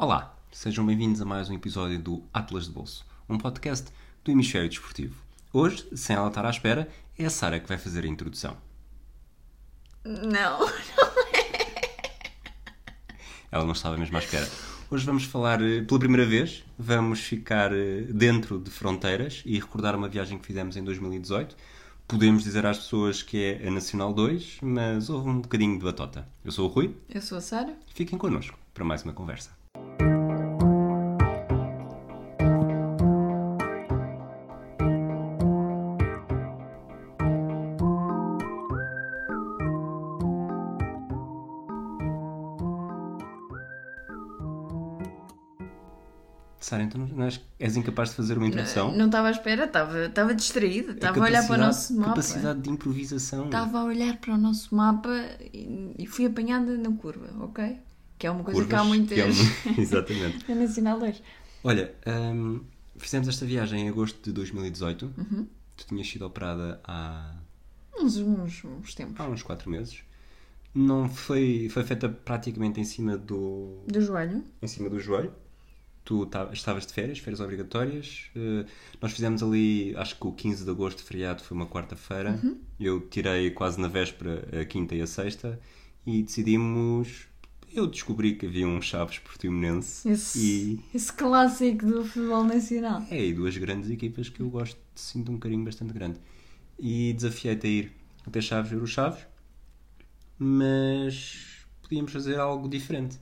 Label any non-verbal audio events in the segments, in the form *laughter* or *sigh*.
Olá, sejam bem-vindos a mais um episódio do Atlas de Bolso, um podcast do Hemisfério Desportivo. Hoje, sem ela estar à espera, é a Sara que vai fazer a introdução. Não, *laughs* Ela não estava mesmo à espera. Hoje vamos falar, eh, pela primeira vez, vamos ficar eh, dentro de fronteiras e recordar uma viagem que fizemos em 2018. Podemos dizer às pessoas que é a Nacional 2, mas houve um bocadinho de batota. Eu sou o Rui, eu sou a Sara. fiquem connosco para mais uma conversa. Sara, então não és, és incapaz de fazer uma introdução? Não estava à espera, estava, distraída, estava a olhar para o nosso mapa. Capacidade de improvisação. Estava a olhar para o nosso mapa e, e fui apanhada na curva, ok? Que é uma coisa que há Curvas, muitas que é um- *laughs* Exatamente. na Nacional 2. Olha, hum, fizemos esta viagem em agosto de 2018. Uhum. Tu tinhas sido operada há, Uns, uns, uns tempos. há uns 4 meses. Não foi, foi feita praticamente em cima do, Do joelho. em cima do joelho. Tu ta- estavas de férias, férias obrigatórias. Eh, nós fizemos ali, acho que o 15 de agosto, feriado, foi uma quarta-feira. Uhum. Eu tirei quase na véspera a quinta e a sexta e decidimos. Eu descobri que havia um Chaves Portimonense Esse, e esse clássico do futebol nacional. é aí duas grandes equipas que eu gosto, sinto um carinho bastante grande. E desafiei-te a ir até Chaves ver o Chaves, mas podíamos fazer algo diferente.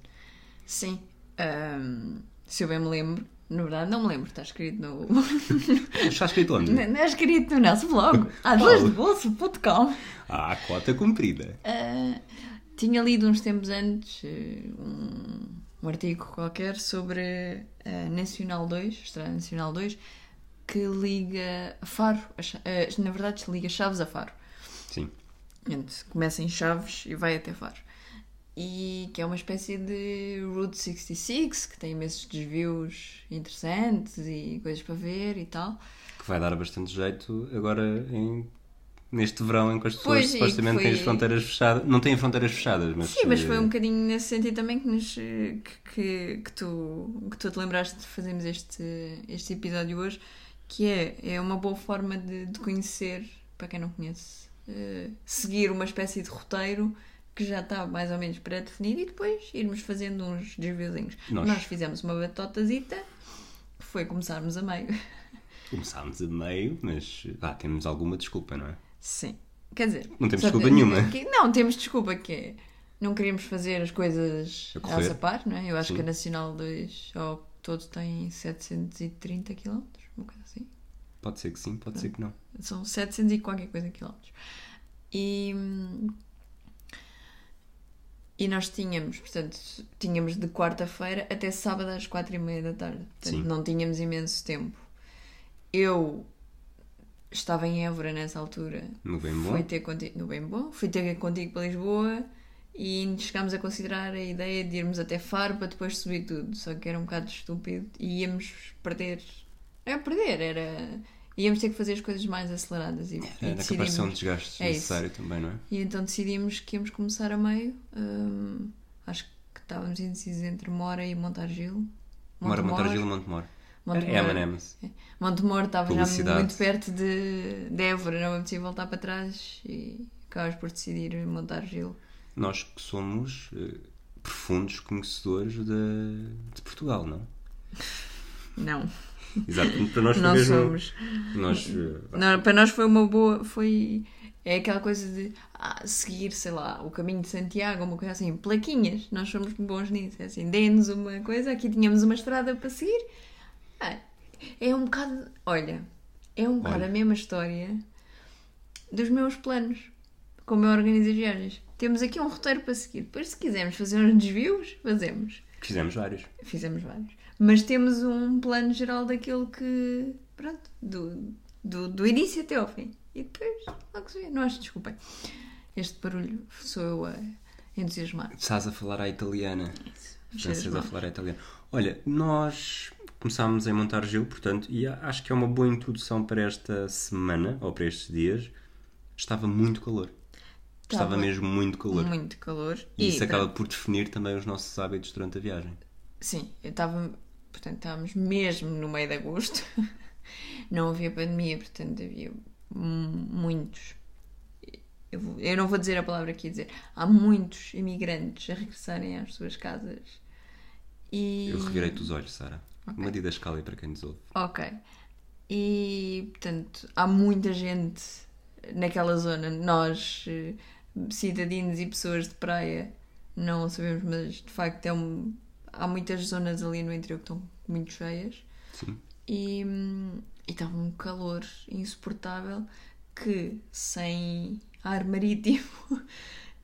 Sim. Ahm, se eu bem me lembro, na verdade não me lembro, está escrito no. *laughs* Está escrito onde? Não é escrito no nosso blog, adlasdebolso.com. Ah, a cota cumprida. Ah, tinha lido uns tempos antes eh, um, um artigo qualquer sobre a Nacional 2, a Estrada Nacional 2, que liga Faro, a eh, na verdade liga Chaves a Faro. Sim. Começa em Chaves e vai até Faro. E que é uma espécie de Route 66, que tem imensos desvios interessantes e coisas para ver e tal. Que vai dar bastante jeito agora em, neste verão em que as pessoas Pois, supostamente que têm foi- as fronteiras fechadas. Não têm fronteiras fechadas, mas. Sim, mas eh, foi um bocadinho nesse sentido também que, nos, eh, que, que, que tu, que tu te lembraste de fazermos este, este episódio hoje, que é, é uma boa forma de, de conhecer, para quem não conhece, eh, seguir uma espécie de roteiro que já está mais ou menos pré-definido e depois irmos fazendo uns desviozinhos. Nós- Nós fizemos uma batotazita, que foi começarmos a meio. Começámos a meio, mas ah, temos alguma desculpa, não é? Sim. Quer dizer, Não temos desculpa que- nenhuma. que- não, temos desculpa que é. Não queríamos fazer as coisas A a correr. sapar, não é? Eu acho Sim. que a Nacional 2 ao todo tem 730 km, uma coisa assim. Pode ser que sim, pode ser que não. São 700 e qualquer coisa quilómetros. E. E nós tínhamos, portanto, tínhamos de quarta-feira até sábado às quatro e meia da tarde. Portanto, Sim. não tínhamos imenso tempo. Eu estava em Évora nessa altura. No bem bom. Fui ter contigo, no bem bom, fui ter contigo para Lisboa e chegámos a considerar a ideia de irmos até Faro para depois subir tudo. Só que era um bocado estúpido e íamos perder. Não é perder, era. Íamos ter que fazer as coisas mais aceleradas e, e Era capaz de ser um decidimos. desgaste É isso. necessário também, não é? E então decidimos que íamos começar a meio. Hum, acho que estávamos indecisos entre Mora e Montargil. Mora. Montargil e Montemor. Montemor. É M&M's. Montemor estava já muito perto de, de Évora, não é possível voltar para trás e acabámos por decidir montar Gil. Nós que somos eh, profundos conhecedores de, de Portugal, não? Não, Exato. Para nós foi mesmo. somos. Nós, eh, Não, para nós foi uma boa. Foi. É aquela coisa de ah, seguir, sei lá, o caminho de Santiago, uma coisa assim, plaquinhas. Nós somos bons nisso. É assim, dê-nos uma coisa, aqui tínhamos uma estrada para seguir. Ah, é um bocado. Olha, é um bocado Olha. a mesma história dos meus planos. Como eu organizo as viagens. Temos aqui um roteiro para seguir. Depois, se quisermos fazer uns desvios, fazemos. fizemos vários. Fizemos vários. Mas temos um plano geral daquilo que. Pronto, do, do, do início até ao fim. E depois, logo se vê. Não acho, desculpem. Este barulho sou eu a entusiasmar. Estás a falar à italiana. Cheiras Francesa a mal. falar à italiana. Olha, nós começámos em montar Gil, portanto, e a- acho que é uma boa introdução para esta semana, ou para estes dias. Estava muito calor. Estava Estava mesmo muito calor. Muito calor. E isso pronto, acaba por definir também os nossos hábitos durante a viagem. sim, eu estava. Portanto, estávamos mesmo no meio de agosto. *laughs* Não havia pandemia, portanto, havia mu- muitos. Eu, não vou dizer a palavra que ia dizer. Há muitos imigrantes a regressarem às suas casas. E... Eu revirei-te os olhos, Sara. Uma didascalia para quem nos ouve. Ok. E, portanto, há muita gente naquela zona. Nós, eh, cidadinos e pessoas de praia, não sabemos, mas de facto é um... há muitas zonas ali no interior que estão muito cheias. Sim. E, estava um calor insuportável que sem ar marítimo *laughs*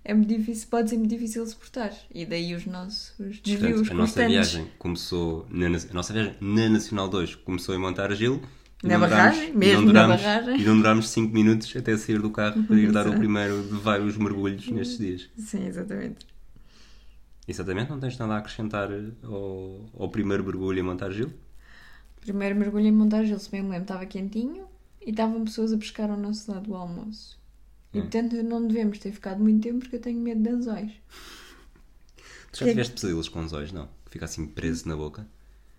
é muito difícil, pode ser muito difícil de suportar. E daí os nossos desvios Portanto, a nossa viagem começou na, a nossa viagem na Nacional 2 começou em Montargil. Na barragem, durámos- mesmo na barragem. E não durámos 5 minutos até sair do carro para ir dar o primeiro de vários mergulhos nestes dias. Sim, exatamente. Exatamente, não tens nada a acrescentar ao, ao primeiro mergulho em Montargil? Primeiro mergulho em Montargil, se bem me lembro, estava quentinho e estavam pessoas a pescar ao nosso lado do almoço. E Hum. portanto não devemos ter ficado muito tempo porque eu tenho medo de anzóis. Tu já tiveste pesadelos com olhos, não? Que fica assim preso na boca?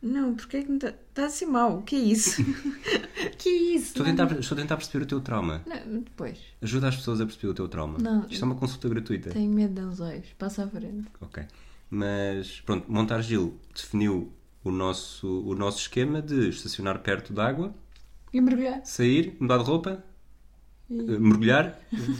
Não, porque é que me está tá a ser mau? O que é isso? *laughs* que é isso? Estou a, tentar, estou a tentar perceber o teu trauma. Não, depois. Ajuda as pessoas a perceber o teu trauma. Não. Isto é uma consulta gratuita. Tenho medo de anzóis. Passa à frente. Ok. Mas, pronto, Montargil definiu o nosso, o nosso esquema de estacionar perto da água, E mergulhar. sair, mudar de roupa, E- eh, mergulhar,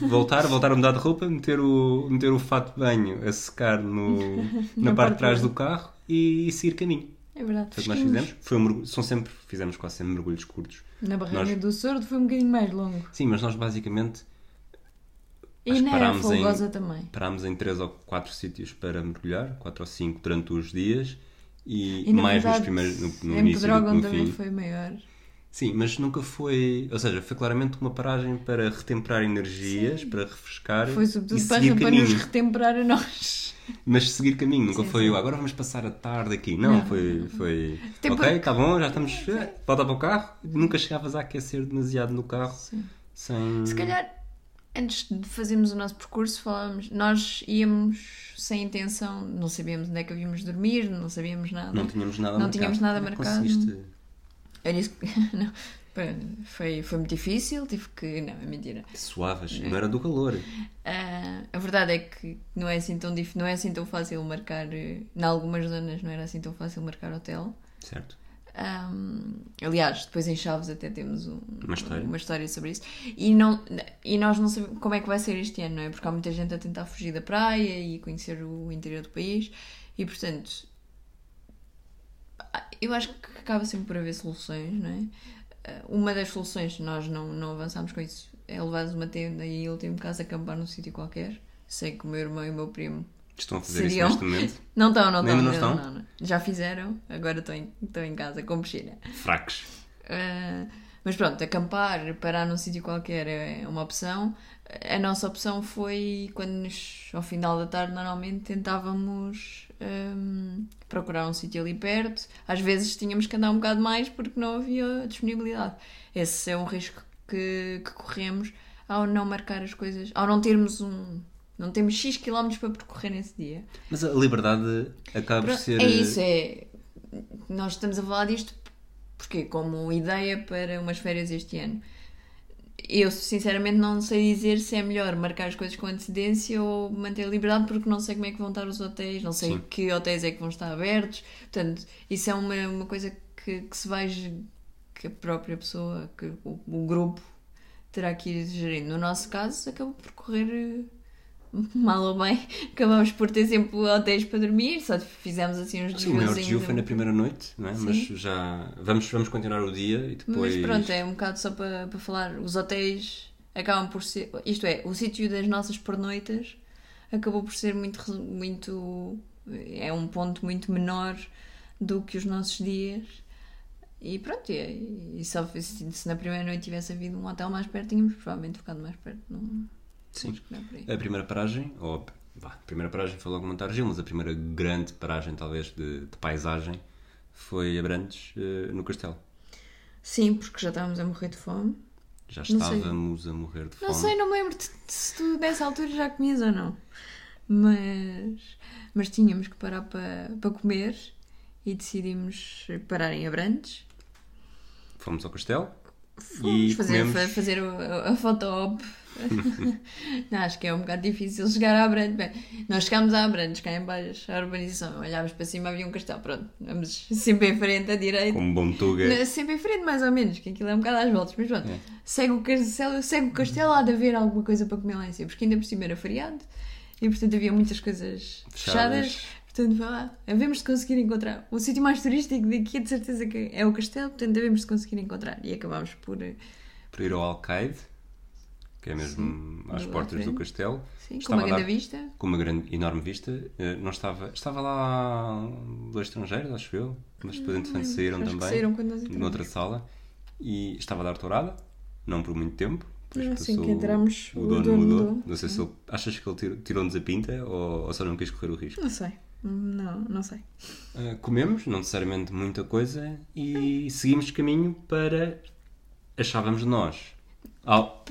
voltar, voltar a mudar de roupa, meter o, meter o fato de banho a secar no, *laughs* na, Na parte de trás do carro e, seguir caminho. É verdade. Foi o que nós fizemos. Foi um são sempre, fizemos quase sempre mergulhos curtos. Na barragem Nós- do Sordo foi um bocadinho mais longo. Sim, mas nós basicamente E na era parámos em- folgosa também. parámos em 3 ou 4 sítios para mergulhar, 4 ou 5 durante os dias e, E mais nos verdade, primeiros, no, no em início Pedrógão também fim. foi maior. Sim, mas nunca foi. Ou seja, foi claramente uma paragem para retemperar energias, para refrescar Foi sobretudo para, para caminho. nos retemperar a nós. Mas seguir caminho, nunca Sim, foi sim. "Oh, agora vamos passar a tarde aqui. Não, Não. foi. foi Tempo- Ok, está bom, já estamos. Volta para o carro. Nunca chegavas a aquecer demasiado no carro Sim. sem. Se calhar, antes de fazermos o nosso percurso, falávamos. Nós íamos sem intenção, não sabíamos onde é que havíamos de dormir, não sabíamos nada. Não tínhamos nada Não marcado. tínhamos nada é marcado. conseguiste? Era. *laughs* Foi, foi muito difícil, tive que. Não, é mentira. Suavas, não era do calor. Ah, a verdade é que não é assim tão dif... não é assim tão fácil marcar. eh, Em algumas zonas não era assim tão fácil marcar hotel. Certo. Ahm, aliás, depois em Chaves até temos um- Uma história. uma história sobre isso. E, não, e nós não sabemos como é que vai ser este ano, não é? Porque há muita gente a tentar fugir da praia e conhecer o interior do país. E portanto, eu acho que acaba sempre por haver soluções, não é? Ah, Uma das soluções, nós não, não avançámos com isso, é levar uma tenda e tem um caso acampar num sítio qualquer. Sei que o meu irmão e o meu primo Estão a fazer Seriam- isso neste momento. *laughs* não estão, não estão. não não, estão? não, não. Já fizeram, agora estão em, estão em casa com piscina. Fracos. Uh, mas pronto, acampar, parar num sítio qualquer é uma opção. A nossa opção foi quando nos, ao final da tarde normalmente tentávamos um, procurar um sítio ali perto. Às vezes tínhamos que andar um bocado mais porque não havia disponibilidade. Esse é um risco que, que corremos ao não marcar as coisas, ao não termos um. Não temos X quilómetros para percorrer nesse dia. Mas a liberdade acaba por ser. É isso, é. Nós estamos a falar disto porque como ideia para umas férias este ano. Eu sinceramente não sei dizer se é melhor marcar as coisas com antecedência ou manter a liberdade porque não sei como é que vão estar os hotéis, não sei Sim. que hotéis é que vão estar abertos. Portanto, isso é uma, uma coisa que, que se vai que a própria pessoa, que o, o grupo terá que ir gerindo. No nosso caso, acabou por correr eh, mal ou bem. Acabamos por ter sempre hotéis para dormir, só fizemos assim uns Sim, o maior desviozinhos. desvio foi na primeira noite, não é? Sim. Mas já. Vamos, vamos continuar o dia e depois. Mas pronto, é um bocado só para, para falar. Os hotéis acabam por ser. Isto é, o sítio das nossas pernoitas acabou por ser muito. muito é um ponto muito menor do que os nossos dias. E pronto, e, e só se, se na primeira noite tivesse havido um hotel mais perto, tínhamos provavelmente ficado mais perto. Não, Sim. A primeira paragem, ou a primeira paragem foi logo Montargil, mas a primeira grande paragem, talvez, de, de paisagem foi Abrantes, eh, no Castelo. Sim, porque já estávamos a morrer de fome. Já estávamos a morrer de fome. Não sei, não me lembro se tu nessa altura já comias ou não. Mas, mas tínhamos que parar para, para comer e decidimos parar em Abrantes. Fomos ao castelo Fomos e fazer, comemos... fa- fazer a, a foto-op. *laughs* não, acho que é um bocado difícil chegar a Abrantes. Bem, nós chegámos a Abrantes, cá em baixo, a urbanização. Olhámos para cima, havia um castelo. Pronto, vamos sempre em frente, à direita. Como bom tuga. Sempre em frente, mais ou menos, que aquilo é um bocado às voltas, mas pronto. É. Segue o castelo, segue o castelo, há de haver alguma coisa para comer lá em cima, porque ainda por cima era feriado e portanto havia muitas coisas Fechadas. fechadas. Portanto, vá lá, havemos de conseguir encontrar. O sítio mais turístico daqui, de certeza que é o castelo, portanto, havemos de conseguir encontrar. E acabámos por. eh, Para ir ao Alcaide, que é mesmo às do portas do castelo. Sim, com Estava uma a dar- grande vista. com uma grande, enorme vista. Eh, Não estava, estava lá dois estrangeiros, acho eu, mas depois entretanto saíram também, saíram quando nós noutra sala, e estava a dar tourada, não por muito tempo. Depois Não, assim passou que entramos, o, o dono, dono mudou. mudou. Não sei se ele, achas que ele tirou- tirou-nos a pinta ou, ou só não quis correr o risco. Não sei. Não, não sei. Eh, comemos, não necessariamente muita coisa, e seguimos caminho para, achávamos nós, ah,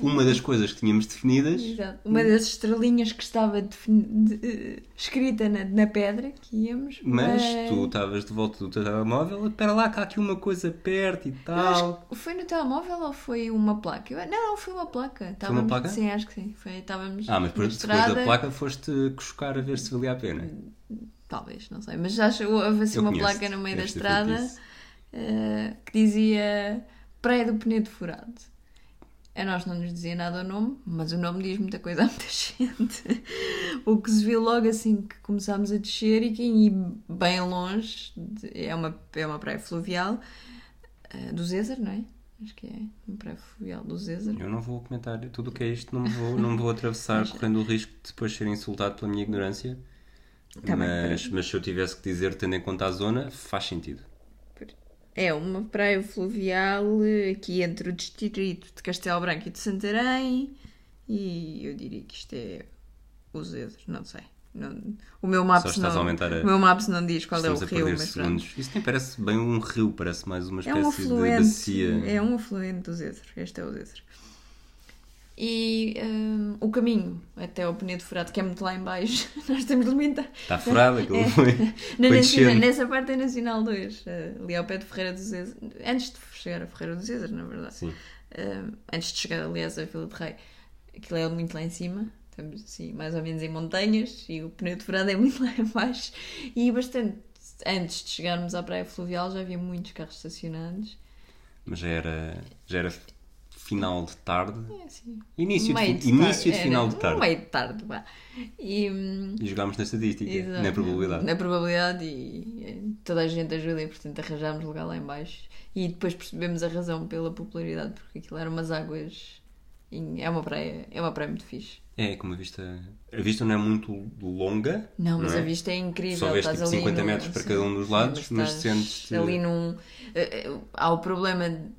uma das coisas que tínhamos definidas Exato. Uma das estrelinhas que estava defini- de- eh, escrita na, na pedra que íamos. Mas tu estavas de volta do teu telemóvel, espera lá que há aqui uma coisa perto e tal. que Foi no telemóvel ou foi uma placa? Eu- Não, não, foi uma placa. Estávamos... placa? Sim, acho que sim. Foi, estávamos Ah, mas na depois, da placa foste cuscar a ver se valia a pena. Talvez, não sei. Mas acho que houve assim Eu uma placa no meio da estrada eh, que dizia Praia do Penedo Furado. A nós não nos dizia nada o nome, mas o nome diz muita coisa a muita *laughs* gente. o que se viu logo assim que começámos a descer e quem ia bem longe é, uma, é uma praia fluvial eh, do Zézer, não é? Acho que é uma praia fluvial do Zézer. Eu não vou comentar tudo o que é isto, não me vou, não me vou atravessar correndo o risco de depois ser insultado pela minha ignorância. Tá bem, mas, mas se eu tivesse que dizer, tendo em conta a zona, faz sentido. É uma praia fluvial aqui entre o distrito de Castelo Branco e de Santarém e eu diria que isto é os Zézer, não sei. Não- o meu Maps não, a- o meu Maps não diz qual é o Estamos a rio, perder mas pronto. segundos. Isso nem parece bem um rio, parece mais uma É espécie um de bacia. é um afluente do Zézer, este é o Zézer. E hum, o caminho até ao Penedo Furado, que é muito lá em baixo, *laughs* nós temos de limitar. Está furado, aquilo É. *laughs* foi, Na foi nacional- nessa parte é Nacional 2, eh, ali ao pé de Ferreira do Zézer. Antes de chegar a Ferreira do Zézer, na verdade. Sim. Eh, antes de chegar, aliás, à Vila de Rei. Aquilo é muito lá em cima. Estamos assim, mais ou menos em montanhas. E o pneu de furado é muito *laughs* lá em baixo. E bastante. Antes de chegarmos à praia fluvial já havia muitos carros estacionados. Mas já era, já era final de tarde. É assim. Início, de, fi- início de final de tarde. Meio de tarde, vá. E, hum, E jogámos na estatística, Exato. na probabilidade. Na probabilidade e eh, toda a gente ajuda e portanto arranjámos lugar lá em baixo. E depois percebemos a razão pela popularidade, porque aquilo eram umas águas. É uma praia, é uma praia muito fixe. É, com uma vista. A vista não é muito longa. Não, mas é? a vista é incrível. Só vês tipo ali 50 no- metros para sim, cada um dos sim, lados, mas estás sentes-te- ali num. eh, eh, Há o problema de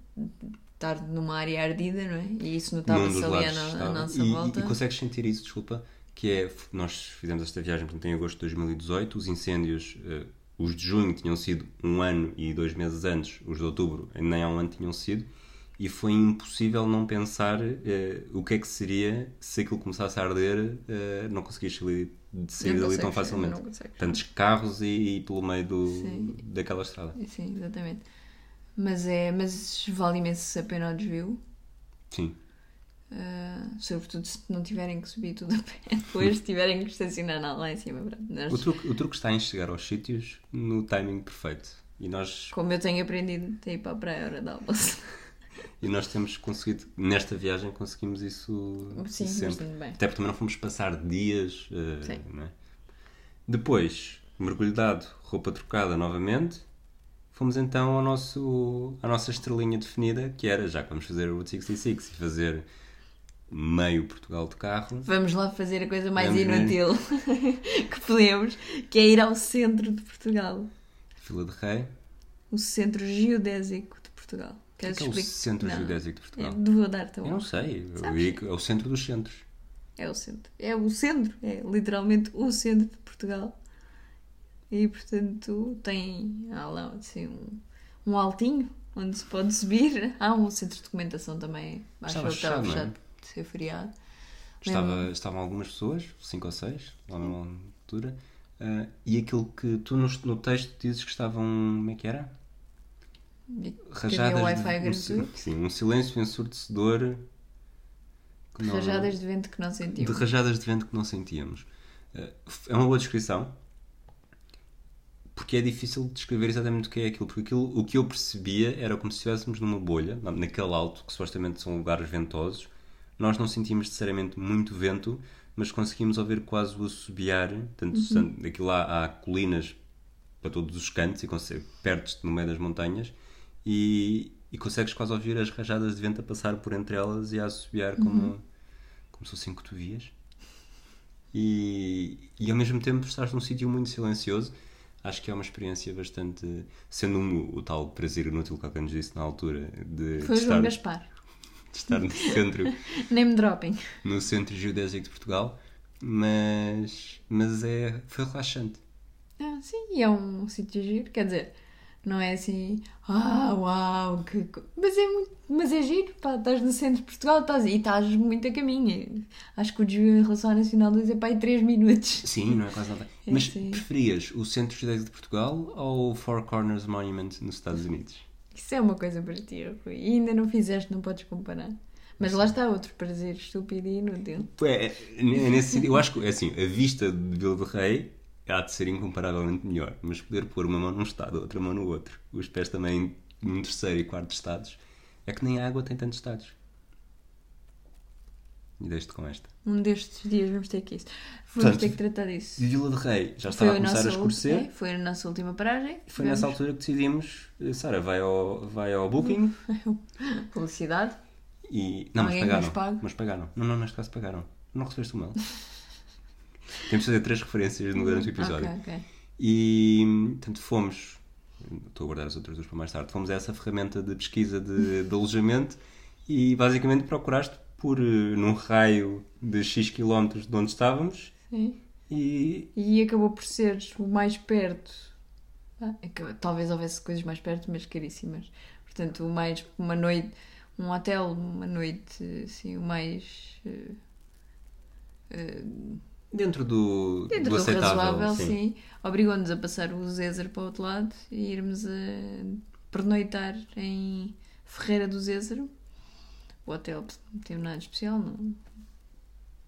estar numa área ardida, não é? E isso notava-se ali à, nossa e, volta. E, consegues sentir isso, desculpa, que é. Nós fizemos esta viagem portanto, em agosto de 2018, os incêndios. eh, os de junho tinham sido um ano e dois meses antes, os de outubro nem há um ano tinham sido, e foi impossível não pensar eh, o que é que seria se aquilo começasse a arder, eh, não conseguias sair, sair dali tão facilmente. Tantos carros e, e pelo meio do, Sim. daquela estrada. Sim, exatamente. Mas, é, mas vale imenso a pena o desvio. Sim. Uh, sobretudo se não tiverem que subir tudo a pé *laughs* depois, se tiverem que estacionar lá em cima. Nós- O truque, o truque está em chegar aos sítios no timing perfeito. E nós, Como eu tenho aprendido a ir para a praia a hora de almoço. *laughs* e nós temos conseguido, nesta viagem conseguimos isso Sim, sempre. bem. Até porque também não fomos passar dias. é? Depois, mergulho dado, roupa trocada novamente. Fomos então ao nosso, à nossa estrelinha definida, que era já que vamos fazer o Route 66 e fazer meio Portugal de carro. Vamos lá fazer a coisa mais Vamos ver. inútil *laughs* que podemos, que é ir ao centro de Portugal. Fila de Rei. O centro geodésico de Portugal. Queres que é o centro Não. geodésico de Portugal? É, vou dar-te Eu não sei, Sabes? é o centro dos centros. É o centro. É o centro. É literalmente o centro de Portugal. E portanto tem há lá assim, um, um altinho onde se pode subir. *laughs* Há um centro de documentação também. Acho que estava fechado, é? de ser feriado. Estava, estavam algumas pessoas, cinco ou seis, lá na altura. Ah, e aquilo que tu no, no texto dizes que estavam. Como é que era? Rajadas Wi-Fi de, um, sim, um silêncio ensurdecedor. que não- Rajadas de vento que não de sentimos. rajadas de vento que não sentíamos. Eh, É uma boa descrição. Porque é difícil descrever exatamente o que é aquilo. Porque aquilo, o que eu percebia era como se estivéssemos numa bolha, na- naquele alto, que supostamente são lugares ventosos. Nós não sentimos necessariamente muito vento, mas conseguimos ouvir quase o assobiar. Tanto Uhum. daquilo lá há colinas para todos os cantos e perdes-te no meio das montanhas e, e consegues quase ouvir as rajadas de vento a passar por entre elas e a assobiar como, como se fossem cotovias. E, e ao mesmo tempo estás num sítio muito silencioso. Acho que é uma experiência bastante. Sendo um, o tal prazer inútil que alguém nos disse na altura de, Foi de o João estar, Gaspar. *laughs* de estar no centro *laughs* Name dropping. no centro geodésico de Portugal, mas, mas é, foi relaxante. Ah, sim, e é um sítio giro. Quer dizer, não é assim, ah, uau, que. co-" Mas é, muito, mas é giro, pá, estás no centro de Portugal estás, e estás muito a caminho. Acho que o desvio em relação à Nacional 2 é para aí 3 minutos. Sim, não é quase nada. É, Mas preferias o Centro Geodésico de Portugal ou o Four Corners Monument nos Estados Unidos? Isso é uma coisa para ti, Rui. E ainda não fizeste, não podes comparar. Mas lá está outro prazer estúpido e inútil. É, é, é nesse sentido, eu acho que é assim, a vista de Vila do Rei há de ser incomparavelmente melhor, mas poder pôr uma mão num estado, outra mão no outro, os pés também num terceiro e quarto estados, é que nem a água tem tantos estados. E deixo-te com esta. Um destes dias vamos ter que isso. Vamos Portanto, ter que tratar disso. De Vila do Rei já estava a começar a escurecer. é, foi a nossa última paragem. E foi nessa altura que decidimos, eh, Sara, vai ao, vai ao Booking *laughs* Publicidade. e. Não, mas Alguém pagaram. Mas pagaram. Não, não, neste caso pagaram. Não recebeste o mail. *laughs* Temos de fazer três referências no durante o episódio. Ok, ok. E, portanto, fomos. Estou a guardar as outras duas para mais tarde. Fomos a essa ferramenta de pesquisa de, de alojamento e basicamente procuraste por eh, num raio de X quilómetros de onde estávamos Sim. e. E acabou por ser o mais perto. Ah, talvez houvesse coisas mais perto, mas caríssimas. Portanto, o mais. Uma noite. Um hotel, uma noite. Assim, o mais. eh, eh, Dentro do, Dentro do do, aceitável. razoável, sim. sim. Obrigou-nos a passar o Zézer para o outro lado e irmos a pernoitar em Ferreira do Zézer. O hotel não teve nada especial, não.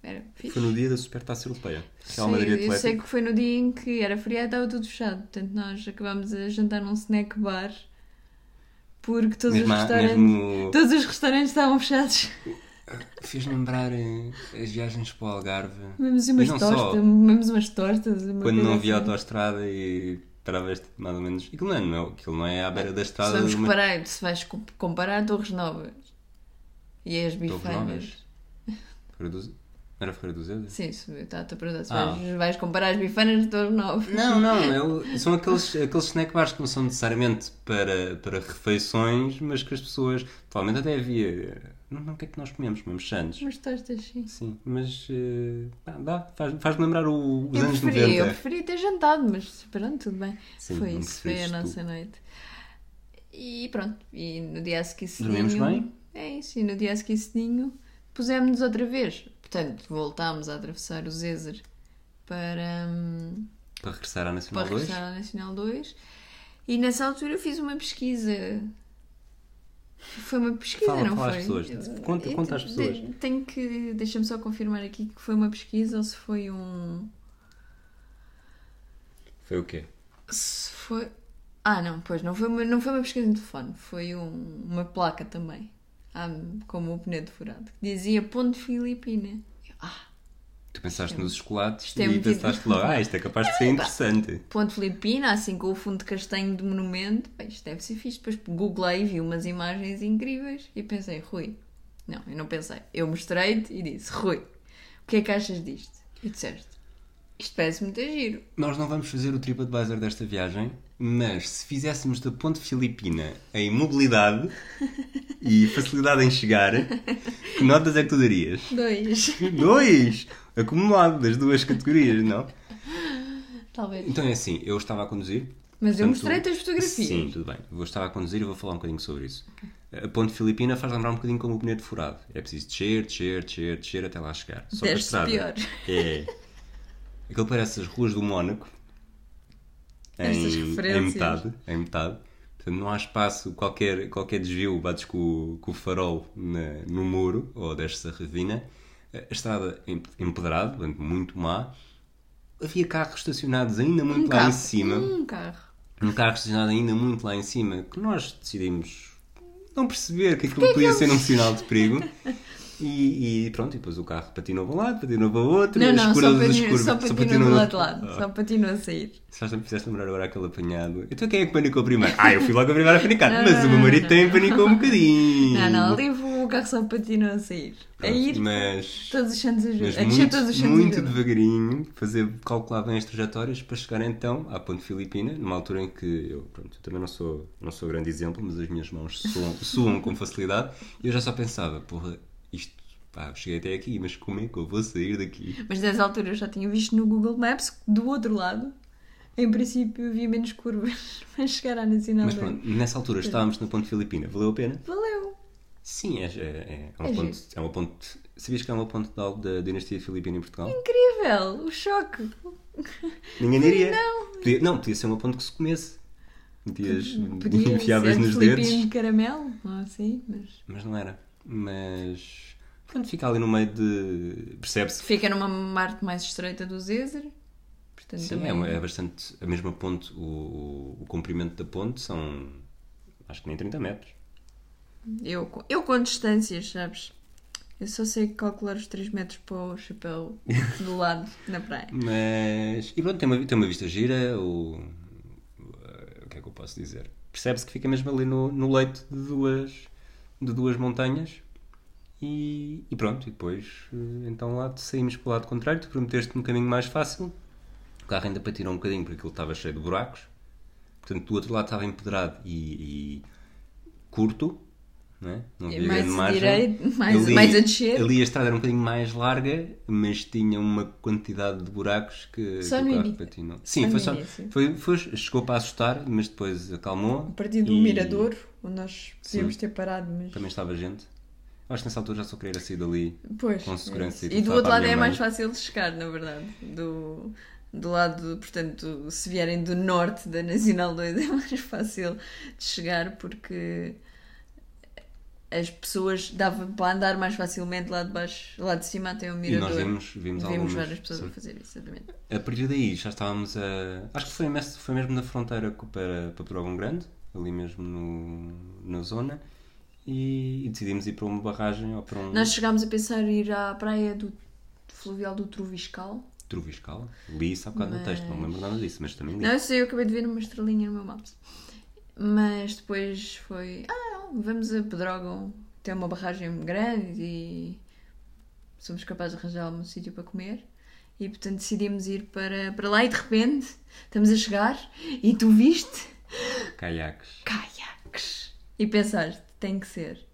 Era fixe. Foi no dia da Supertaça Europeia. Real Madrid eu sei que foi no dia em que era feriado e estava tudo fechado. Portanto, nós acabámos a jantar num snack bar porque todos Mesmo, os restaurantes. mesmo Todos os restaurantes estavam fechados. Fez lembrar eh, as viagens para o Algarve. Mesmo umas Mas não só. tostas, mesmo umas tostas. uma Quando não havia assim. autoestrada e paravas mais ou menos. Aquilo não é, não, aquilo não é à beira da Se estrada. vamos de uma- comparar, se vais co- comparar Torres Novas e as Torres bifanas. Do- Era Ferreira do Zeda? Sim, se está-te a perguntar se Ah. vais, vais comparar as bifanas de Torres Novas. Não, não, *laughs* eu- são aqueles, aqueles snack bars que não são necessariamente para, para refeições, mas que as pessoas. Provavelmente até havia. Não, não, o que é que nós comemos? Comemos sandes. Umas tostas, sim. Sim, mas. pá, dá, faz- faz-me lembrar o- os Eu anos preferia, 90. eu preferia ter jantado, mas pronto, tudo bem. Sim, foi isso, foi a nossa noite. E pronto, e no dia a seguir Dormimos bem? É isso, e no dia cedinho pusemos-nos outra vez. Portanto, voltámos a atravessar o Zezer para, hum, Para regressar à Nacional para 2. regressar à Nacional 2. E nessa altura eu fiz uma pesquisa. Foi uma pesquisa, Fala- não fala às foi? pessoas. Conta- Eu- conta às de- pessoas. Tenho que. Deixa-me só confirmar aqui que foi uma pesquisa ou se foi um. Foi o quê? Se foi. Ah, não, pois não foi uma, não foi uma pesquisa no telefone, foi um- uma placa também, ah, como o pneu de furado, que dizia Ponte Filipina. Eu, Ah, Tu pensaste nos chocolates é e pensaste logo, ah, isto é capaz de ser *laughs* interessante. Ponte Filipina, assim com o fundo de castanho do monumento, bem, isto deve ser fixe. Depois googlei, vi umas imagens incríveis e pensei, Rui. Não, eu não pensei. Eu mostrei-te e disse, Rui, o que é que achas disto? E disseste, isto parece muito giro. Nós não vamos fazer o TripAdvisor desta viagem, mas se fizéssemos da Ponte Filipina em mobilidade *laughs* e facilidade em chegar, que notas é que tu darias? Dois. Dois! Acumulado das duas categorias, não? Talvez. Então é assim, eu estava a conduzir. Mas eu mostrei-te as fotografias. Sim, tudo bem. Vou estar a conduzir e vou falar um bocadinho sobre isso. A Ponte Filipina faz lembrar um bocadinho como o pneu de furado. É preciso descer, descer, descer, descer até lá chegar. Só que a estrada pior. É. Aquilo parece as ruas do Mónaco, em, em metade. Em metade. Portanto, não há espaço, qualquer, qualquer desvio, bates com, o- com o farol na- no muro ou desce a ravina. A estrada em- empedrada, portanto, muito má. Havia carros estacionados ainda muito Um lá carro. em cima. Um carro. Um carro estacionado ainda muito lá em cima, que nós decidimos não perceber que aquilo podia ser um sinal de perigo. *laughs* E, e pronto, e depois o carro patinou para um lado, patinou para o outro. Não, as não, só curvas, as patinou, só patinou do no- lado. Ah. Só patinou a sair. Se já me fizeste lembrar agora aquele apanhado. Então quem é que panicou primeiro? Ah, eu fui logo a primeiro a panicar. Não, Mas não, o meu marido também panicou um bocadinho. Não, não, ali o carro só patinou a sair. A Pronto, ir, Mas, todos os santos mas A descer muito, todos os santos muito devagarinho, fazer, calcular bem as trajetórias para chegar então à Ponte Filipina, numa altura em que eu, pronto, eu também não sou, não sou grande exemplo, mas as minhas mãos suam, *laughs* suam com facilidade e eu já só pensava, porra, isto, pá, cheguei até aqui, mas como é que eu vou sair daqui? Mas nessa altura eu já tinha visto no Google Maps que do outro lado, em princípio, havia menos curvas *laughs* para chegar à Nacional Mas 2. pronto, nessa altura estávamos na Ponte Filipina, valeu a pena? Valeu! Sim, é, é, é, uma É ponte, giro. é uma ponte. Sabias que é uma ponte da, da dinastia filipina em Portugal? Incrível! O choque! Ninguém diria. Não. Podia, não, podia ser uma ponte que se comesse. Metias, Podia enfiavas nos dedos. de caramelo, ou assim, mas... Mas não era. Mas. Pronto, fica ali no meio de. Percebe-se. Fica numa parte mais estreita do Zezer. Portanto, Sim, também... é, é bastante. A mesma ponte, o, o comprimento da ponte são. Acho que nem 30 metros. Eu, eu com distâncias, sabes? Eu só sei calcular os 3 metros para o chapéu *laughs* do lado, na praia. Mas. E pronto, tem uma, tem uma vista gira. O, o que é que eu posso dizer? Percebe-se que fica mesmo ali no, no leito de duas, de duas montanhas. E, e pronto, e depois eh, então lá saímos para o lado contrário. Tu prometeste um caminho mais fácil. O carro ainda patirou um bocadinho porque ele estava cheio de buracos. Portanto, do outro lado estava empedrado e, e curto. Não, é? não havia mais grande margem. *laughs* mais, mais a descer. Ali a estrada era um bocadinho mais larga, mas tinha uma quantidade de buracos que, Só que o carro patinou. Só Sim, no foi só. Foi, foi- chegou para assustar, mas depois acalmou. A partir do e Mirador, onde nós podíamos Sim. ter parado, mas... Também estava gente. Eu acho que nessa altura já só queria sair dali. Pois, com segurança é e isso. e do outro lado é minha mais mãe. fácil de chegar, na verdade. Do, do lado, portanto, se vierem do norte da Nacional 2 *laughs* é mais fácil de chegar porque as pessoas dava para andar mais facilmente lá de baixo, lá de cima até o E mirador. nós vimos, vimos, Vimos várias pessoas sim. a fazer isso, exatamente. A partir daí já estávamos a. Acho que foi, mes- foi mesmo na fronteira para, para Dragão Grande, ali mesmo no, na zona, e, e decidimos ir para uma barragem ou para um Nós chegámos a pensar em ir à praia do fluvial do Troviscal. Troviscal. Li isso há bocado no texto, não me lembro nada disso, mas também li. Não, eu sei, eu acabei de ver uma estrelinha no meu maps. Mas depois foi. Ah, não, vamos a Pedrógão. Tem uma barragem grande e somos capazes de arranjar algum sítio para comer. E portanto decidimos ir para, para lá e de repente estamos a chegar e tu viste Caiaques. caiaques. E pensaste, tem que ser.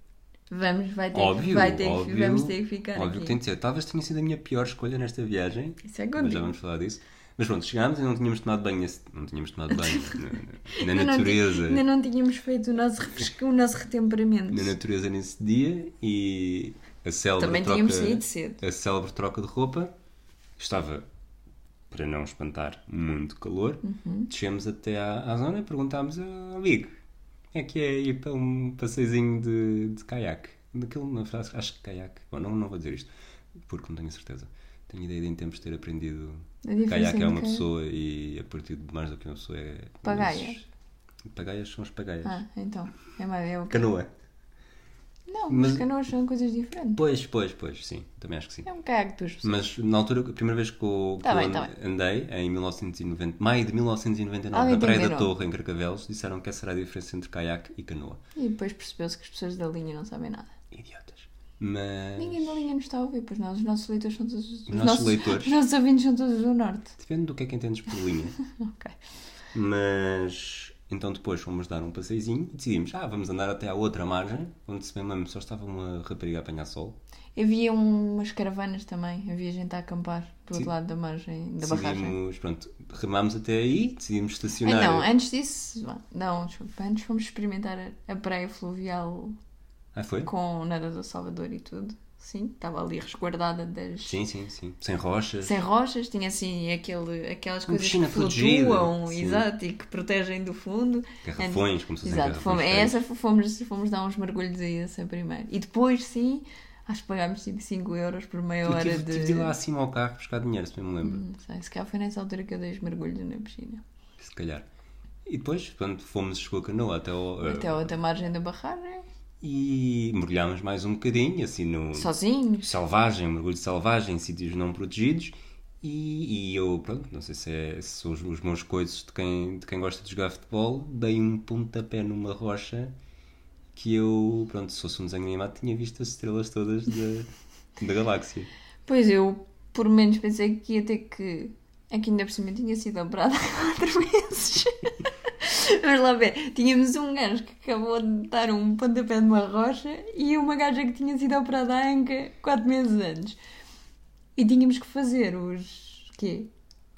Vamos, vai ter, Óbvio, que, vai ter que- óbvio, vamos ter que ficar óbvio aqui. que tem de ser. Talvez tenha sido a minha pior escolha nesta viagem. Isso é Mas já vamos falar disso. Mas pronto, chegámos e não tínhamos tomado banho. nesse- Não tínhamos tomado banho *laughs* na, natureza. Ainda não tínhamos feito o nosso, refresco, o nosso retemperamento. Na natureza nesse dia e a célebre Também troca, tínhamos saído cedo. A célebre troca de roupa estava, para não espantar, muito calor. Uhum. Descemos até à, à zona e perguntámos ao Big é que é ir para um passeiozinho de, de caiaque. Daquilo, na frase, acho que caiaque. Bom, não, não vou dizer isto, porque não tenho certeza. Tenho ideia de em tempos ter aprendido caiaque é uma entre- pessoa e a partir de mais do que uma pessoa é. Pagaia. Pagaias são as pagaias. Ah, então. É mais. É o quê? Canoa. Não, Mas- mas canoas são coisas diferentes. Pois, pois, pois, sim, também acho que sim. É um caiaque duas pessoas. Mas na altura, a primeira vez que eu, que Tá eu bem, tá andei, em 1990, maio de 1999, Alguém na Praia da. Torre, em Carcavelos, disseram que essa era a diferença entre caiaque e canoa. E depois percebeu-se que as pessoas da linha não sabem nada. Idiotas. Mas. Ninguém da linha nos está a ouvir, pois não. Os nossos leitores são todos. Os, nossos leitores. Os nossos ouvintes são todos do norte. Depende do que é que entendes por linha. *laughs* Ok. Mas. Então depois fomos dar um passeizinho e decidimos, ah, vamos andar até à outra margem, onde se bem lembro só estava uma rapariga a apanhar sol. Havia umas caravanas também. Havia gente a acampar do outro lado da margem, da barragem. Decidimos, pronto, remámos até aí, decidimos Ah, estacionar. não, antes disso. Não, desculpa. Antes fomos experimentar a praia fluvial Ah, foi? com nadador Salvador e tudo. sim, estava ali resguardada das. Sim, sim, sim. Sem rochas. Sem rochas, tinha assim aquele, aquelas coisas que flutuam, sim. exato, e que protegem do fundo. Garrafões, como se fossem Exato, fomos, é essa fomos, fomos dar uns mergulhos aí essa primeiro. E depois, sim, acho que pagámos tipo 5 euros por meia hora tive, de. tive de ir lá acima ao carro buscar dinheiro, se bem me lembro. Não sei, se calhar foi nessa altura que eu dei os mergulhos na piscina. Se calhar. E depois, quando fomos com a canoa até ao. Até a outra margem da barragem, E mergulhámos mais um bocadinho, assim, no. sozinhos. Selvagem, mergulho selvagem, em sítios não protegidos. E, e eu, pronto, não sei se, é, se são os, os meus coisos de quem, de quem gosta de jogar futebol, dei um pontapé numa rocha que eu, pronto, se fosse um desenho animado, tinha visto as estrelas todas da, *laughs* da galáxia. Pois eu, por menos, pensei que ia ter que. É que ainda por cima tinha sido operada quatro vezes. *laughs* *laughs* Vamos lá ver. Tínhamos um gajo que acabou de dar um pontapé numa rocha e uma gaja que tinha sido operada à anca quatro meses antes. E tínhamos que fazer os. quê?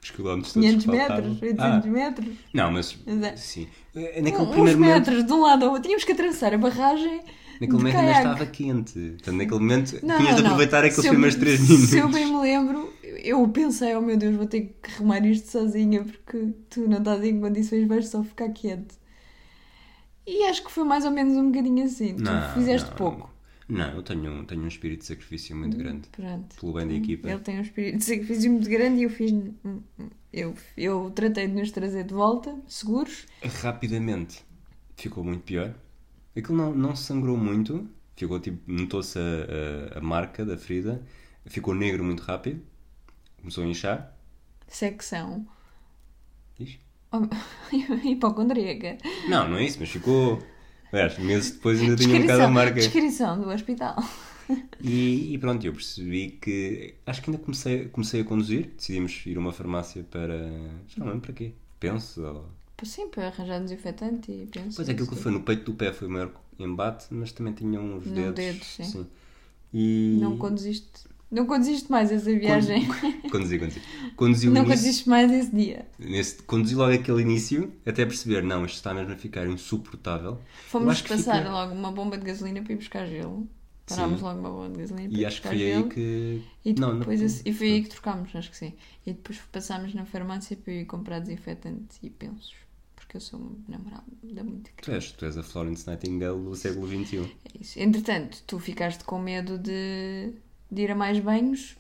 Os quilómetros todos 500 que faltavam. metros? 800 Ah, metros? não, mas Exato. sim. É, Naquele Um- uns primeiro momento, metros de um lado ao outro. Tínhamos que atravessar a barragem. naquele de momento ainda caiaque. estava quente. Portanto, naquele momento Não, tinhas não, de não. aproveitar aqueles Se eu- primeiros 3 minutos. Se eu bem me lembro, eu pensei, oh meu Deus, vou ter que remar isto sozinha porque tu não estás em condições, vais só ficar quieto. E acho que foi mais ou menos um bocadinho assim. Não, tu fizeste não. pouco. Não, eu tenho, tenho um espírito de sacrifício muito grande. Pronto. Pelo bem da equipa. Ele tem um espírito de sacrifício muito grande e eu fiz. Eu, eu tratei de nos trazer de volta, seguros. Rapidamente ficou muito pior. Aquilo não, não sangrou muito. Ficou tipo, notou-se a, a, a marca da ferida. Ficou negro muito rápido. Começou a inchar. Secção. Diz? *laughs* Hipocondríaca. Não, não é isso, mas ficou. Aliás, meses depois ainda tinha um bocado a marca. descrição do hospital. E, e pronto, eu percebi que. Acho que ainda comecei, comecei a conduzir. Decidimos ir a uma farmácia para. Já não lembro para quê. Penso. Ou... Sim, para arranjar desinfetante e penso. Pois aquilo que foi no peito do pé foi o maior embate, mas também tinha uns No dedos. dedo, sim. E... Não conduziste. Não conduziste mais essa viagem. *laughs* Conduzi, conduzi. Conduzi o Não início. conduziste mais esse dia. Nesse, conduzi logo aquele início, até perceber, não, isto está mesmo a ficar insuportável. Fomos que passar fica- logo uma bomba de gasolina para ir buscar gelo. Parámos Sim. logo uma bomba de gasolina para E ir acho que buscar foi aí gelo. que. E não, depois, não, e foi aí que trocámos, acho que sim. E depois passámos na farmácia para ir comprar desinfetante e pensos. Porque eu sou namorada da muito Tu és, tu és a Florence Nightingale do século XXI. É isso. Entretanto, tu ficaste com medo de, de ir a mais banhos.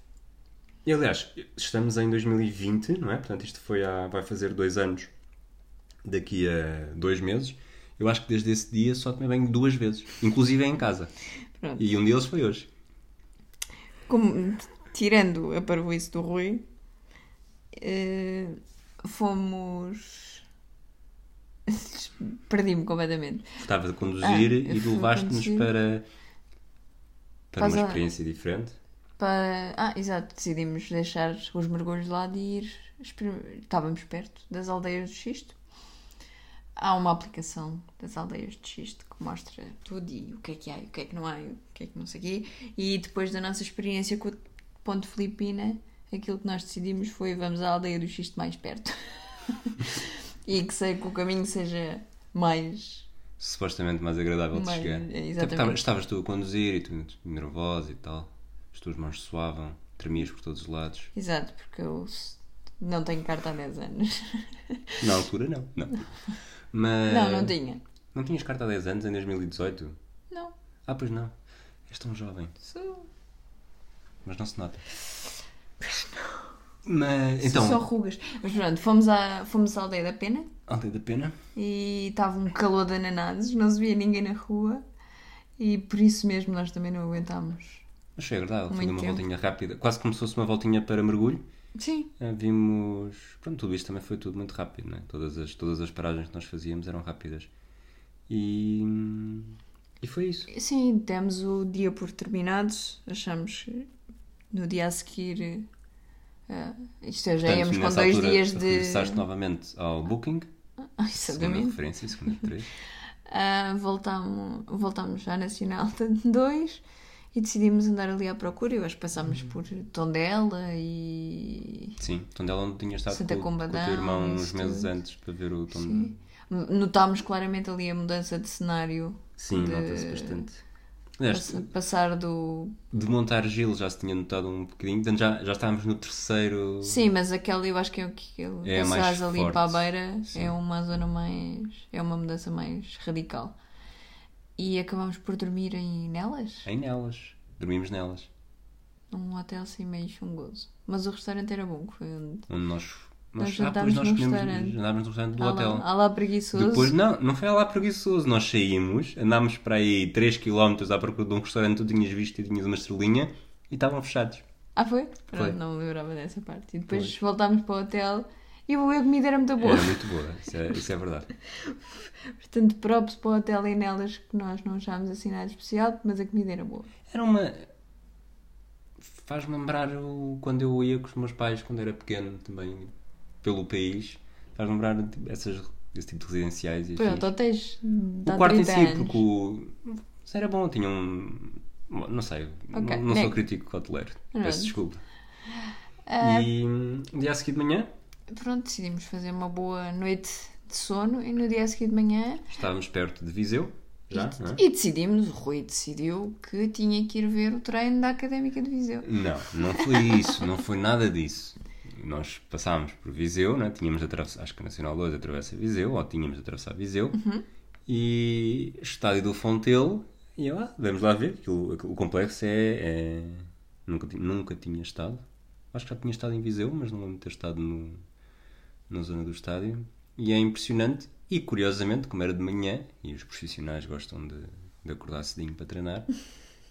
E aliás, estamos em 2020, não é? Portanto, isto foi há, vai fazer dois anos daqui a dois meses. Eu acho que desde esse dia só tomei banho duas vezes, inclusive em casa. Pronto. E um deles foi hoje. Como, tirando a parvoíce do Rui, eh, fomos. *laughs* Perdi-me completamente. Estava a conduzir Ah, e levaste-nos para, para Faz uma experiência diferente. Para... Ah, exato, decidimos deixar os mergulhos de lado e ir. Estávamos perto das aldeias do Xisto. Há uma aplicação das aldeias de Xisto que mostra tudo e o que é que há e o que é que não há e o que é que não sei o quê. E depois da nossa experiência com o Ponte Filipina, aquilo que nós decidimos foi vamos à aldeia do Xisto mais perto. *laughs* e que sei que o caminho seja mais. Supostamente mais agradável de mais chegar. é, Até exatamente. Estavas, estavas tu a conduzir e tu muito nervosa e tal. As tuas mãos suavam, tremias por todos os lados. Exato, porque eu não tenho carta há 10 anos. Na altura, não. Não, Mas... Não, não tinha. Não tinhas carta há 10 anos, em 2018? Não, Ah, pois não. És tão jovem, sou. mas não se nota. Mas, então, São só rugas. Mas pronto, fomos à, fomos à aldeia da Pena aldeia da pena. e estava um calor de ananases, não se via ninguém na rua e por isso mesmo nós também não aguentámos. Mas foi agradável, foi uma tempo. voltinha rápida. Quase como se fosse uma voltinha para mergulho. Sim, Ah, Vimos. Pronto, tudo isto também foi tudo muito rápido, não é? Todas as, todas as paragens que nós fazíamos eram rápidas. E. E foi isso. sim, demos o dia por terminado, achamos que no dia a seguir. ah, isto é, já Portanto, íamos com dois altura, dias de. Regressaste novamente ao Booking. Ah, Segunda exatamente. referência, segunda três. *laughs* Ah, voltámos, voltámos à Nacional 2 e decidimos andar ali à procura. Eu acho que passámos Uhum. por Tondela e. Sim, Tondela onde tinha estado Santa com, com o teu irmão uns meses tudo. antes para ver o Tom. Sim. Notámos claramente ali a mudança de cenário. Sim, de- nota-se bastante. Passa- Passar do. de montar Gil já se tinha notado um bocadinho, portanto já, já estávamos no terceiro. Sim, mas aquele eu acho que é o que ele É mais passares ali forte. para a beira Sim. é uma zona mais. é uma mudança mais radical. E acabamos por dormir em nelas? Em nelas. Dormimos nelas. Num hotel assim meio chungoso. Mas o restaurante era bom, que foi onde. Onde nós. Nós nós ah, pois nós comemos- restaurante. Andávamos no restaurante do Há hotel. lá, há lá preguiçoso. Depois, não, não foi lá preguiçoso. Nós saímos, andámos para aí 3km à procura de um restaurante que tu tinhas visto e tinhas uma estrelinha e estavam fechados. Ah, foi? Pronto, Foi. não me lembrava dessa parte. E depois Foi. voltámos para o hotel e a comida era muito boa. Era muito boa, isso é, isso é verdade. *laughs* Portanto, props para o hotel e nelas que nós não achámos assim nada especial, mas a comida era boa. Era uma. Faz-me lembrar o... quando eu ia com os meus pais quando era pequeno também pelo país. Faz-me lembrar tipo, essas... esse tipo de residenciais e Pronto, hotéis O quarto em 30 si, anos. porque o. Isso era bom, tinha um. Não sei, Ok, não, não sou crítico hoteleiro. Peço desculpa. Ah, E dia a seguir de manhã Pronto, decidimos fazer uma boa noite de sono e no dia a seguir de manhã estávamos perto de Viseu, já, e, é? e decidimos, o Rui decidiu que tinha que ir ver o treino da Académica de Viseu. Não, não foi isso, não foi nada disso. Nós passámos por Viseu, né? tínhamos de atravessar, acho que a Nacional 2 atravessa Viseu, ou tínhamos de atravessar Viseu, Uhum. e estádio do Fontelo, e eu, ah, vamos lá ver, aquilo- o complexo é. é- nunca, nunca tinha estado, acho que já tinha estado em Viseu, mas não lembro de ter estado no, na zona do estádio, e é impressionante, e curiosamente, como era de manhã, e os profissionais gostam de, de acordar cedinho para treinar. *laughs*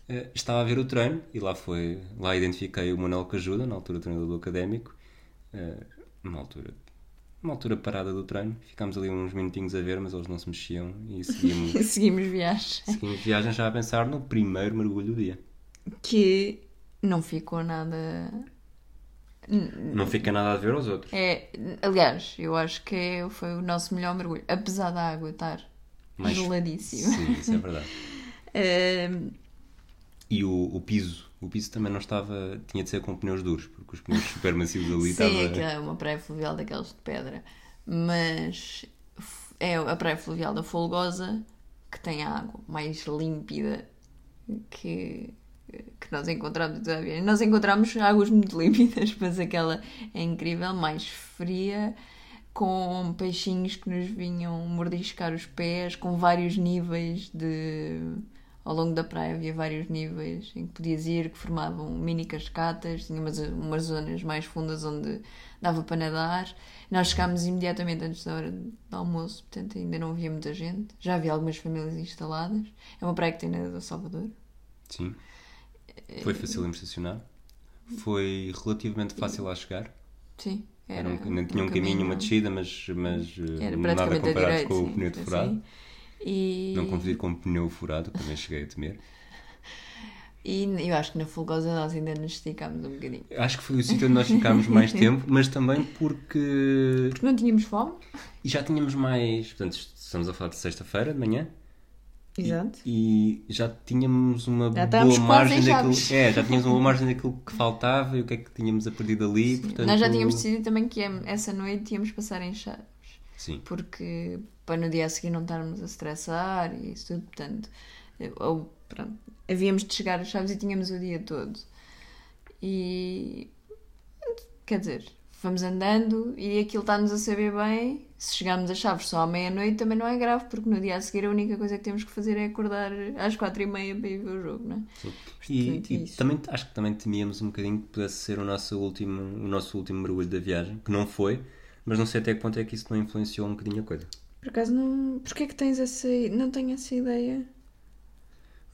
Eh, estava a ver o treino e lá foi lá identifiquei o Manuel Cajuda na altura treinador do académico eh, numa altura uma altura parada do treino ficámos ali uns minutinhos a ver mas eles não se mexiam e seguimos, *laughs* Seguimos viagem. seguimos viagem já a pensar no primeiro mergulho do dia Que não ficou nada. Não fica nada a ver aos outros É, aliás, eu acho que é- foi o nosso melhor mergulho, apesar da água estar Mais- geladíssima. sim, isso é verdade *laughs* e o, o piso o piso também não estava tinha de ser com pneus duros porque os pneus super macios ali Sim, estava é uma praia fluvial daqueles de pedra. Mas é a praia fluvial da Folgosa que tem a água mais límpida que, que nós encontramos. Nós encontramos águas muito límpidas, *laughs* mas aquela é incrível, mais fria, com peixinhos que nos vinham mordiscar os pés, com vários níveis de. Ao longo da praia havia vários níveis em que podias ir, que formavam mini cascatas, tinha umas, umas zonas mais fundas onde dava para nadar. Nós chegámos imediatamente antes da hora do almoço, portanto ainda não havia muita gente. Já havia algumas famílias instaladas. É uma praia que tem na do Salvador. sim foi fácil de estacionar foi relativamente fácil a chegar Sim. Era um, ainda tinha um caminho, uma descida, mas, mas Era nada comparado direita, com o sim, pneu de assim. furado. E, Não confundir com o pneu furado, que também cheguei a temer. *laughs* e eu acho que na Fulgosa nós ainda nos esticámos um bocadinho. Acho que foi o sítio onde nós ficámos mais *laughs* tempo, mas também porque Porque não tínhamos fome. e já tínhamos mais. Portanto, estamos a falar de sexta-feira de manhã Exato. e já tínhamos uma Já boa margem em daquilo. É, já tínhamos uma boa margem daquilo *laughs* que faltava e o que é que tínhamos a dali. Portanto, Nós já tínhamos decidido também que essa noite íamos passar em Chaves. Sim. Porque para no dia a seguir não estarmos a estressar e isso tudo, portanto. Ou, pronto, havíamos de chegar a Chaves e tínhamos o dia todo. E. Quer dizer, vamos andando e aquilo está-nos a saber bem. Se chegarmos a Chaves só à meia-noite também não é grave, porque no dia a seguir a única coisa que temos que fazer é acordar às quatro e meia para ir ver o jogo, não é? E, Portanto, e isso. também acho que também temíamos um bocadinho que pudesse ser o nosso último, o nosso último mergulho da viagem, que não foi, mas não sei até que ponto é que isso não influenciou um bocadinho a coisa. Por acaso não. Porquê que tens essa. Não tenho essa ideia?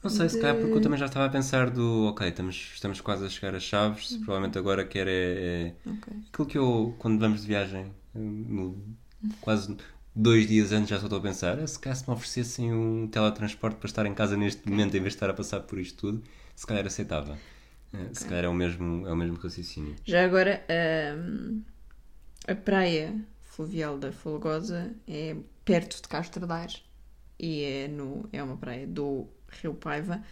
Não sei, se calhar De- porque eu também já estava a pensar do ok, estamos, estamos quase a chegar a Chaves, se provavelmente agora quer é, é Ok. aquilo que eu, quando vamos de viagem, no- quase dois dias antes já só estou a pensar, "Ah, se calhar se me oferecessem um teletransporte para estar em casa neste momento em vez de estar a passar por isto tudo, se calhar aceitava. Eh, Se calhar é o mesmo, é o mesmo raciocínio. Já agora, hum, a praia fluvial da Folgosa é perto de Castro Daires e é, no, é uma praia do Rio Paiva.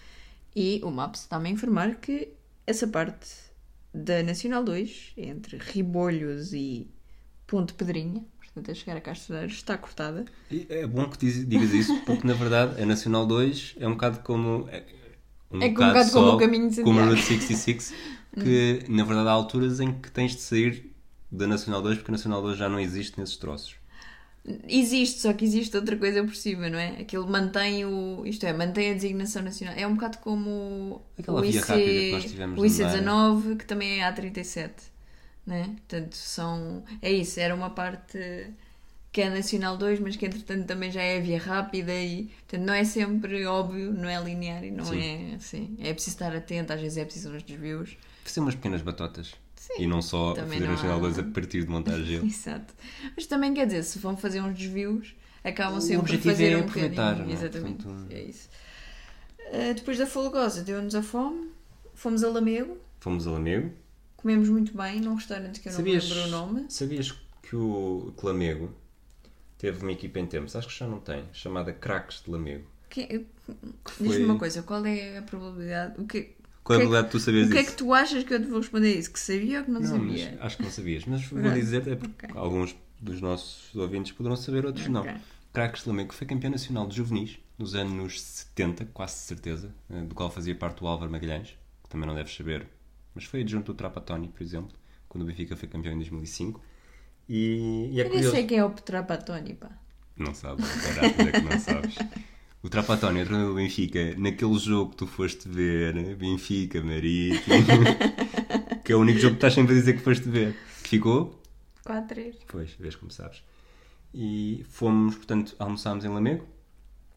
E o Maps está-me a informar que essa parte da Nacional 2, entre Ribolhos e Ponte Pedrinha, portanto a chegar a Castro Daires, está cortada. E É bom que digas isso, porque na verdade a Nacional 2 é um bocado como. é- um É que um bocado como o caminho de como a. Route 66, *laughs* que na verdade há alturas em que tens de sair da Nacional 2 porque a Nacional 2 já não existe nesses troços. Existe, só que existe outra coisa por cima, não é? Aquilo mantém o. Isto é, mantém a designação nacional. É um bocado como Aquela o IC, o no IC19, que também é A37. Né? Portanto, são. É isso, era uma parte que é Nacional 2, mas que entretanto também já é via rápida e portanto, não é sempre óbvio, não é linear e não Sim. é assim. É preciso estar atento, às vezes é preciso uns desvios. Fazer umas pequenas batotas. Sim. E não só fazer não Nacional há- 2 a partir de montar gelo. *laughs* Exato. Mas também quer dizer, se vão fazer uns desvios, acabam O sempre por objetivo fazer é um bocadinho. é? Exatamente. Portanto, É isso. Uh, depois da Folgosa deu-nos a fome, fomos a Lamego, Fomos a Lamego. Comemos muito bem num restaurante que eu não Sabias, lembro o nome. sabias que o que Lamego teve uma equipa em tempos, acho que já não tem, chamada Craques de Lamego. Que- foi- Diz-me uma coisa, qual é a probabilidade? O que, Qual é a que, probabilidade de tu saberes o que é isso? que tu achas que eu te vou responder isso? Que sabia ou que não, Não, sabia? mas acho que não sabias. Mas vou dizer, é porque Ok. alguns dos nossos ouvintes poderão saber, outros não. Ok. Craques de Lamego foi campeão nacional de juvenis nos anos 70, quase certeza, eh, do qual fazia parte o Álvaro Magalhães, que também não deves saber, mas foi adjunto do Trapatoni, por exemplo, quando o Benfica foi campeão em 2005. E, e é Eu nem curioso. sei quem é o Petrapatoni, pá. Não sabes, caraca, é que não sabes. *laughs* O Trapatoni, o treinador do Benfica, naquele jogo que tu foste ver, Benfica, Marítimo, *laughs* que é o único jogo que estás sempre a dizer que foste ver, que ficou 4-3. Pois, vês como sabes. E fomos, portanto, almoçámos em Lamego.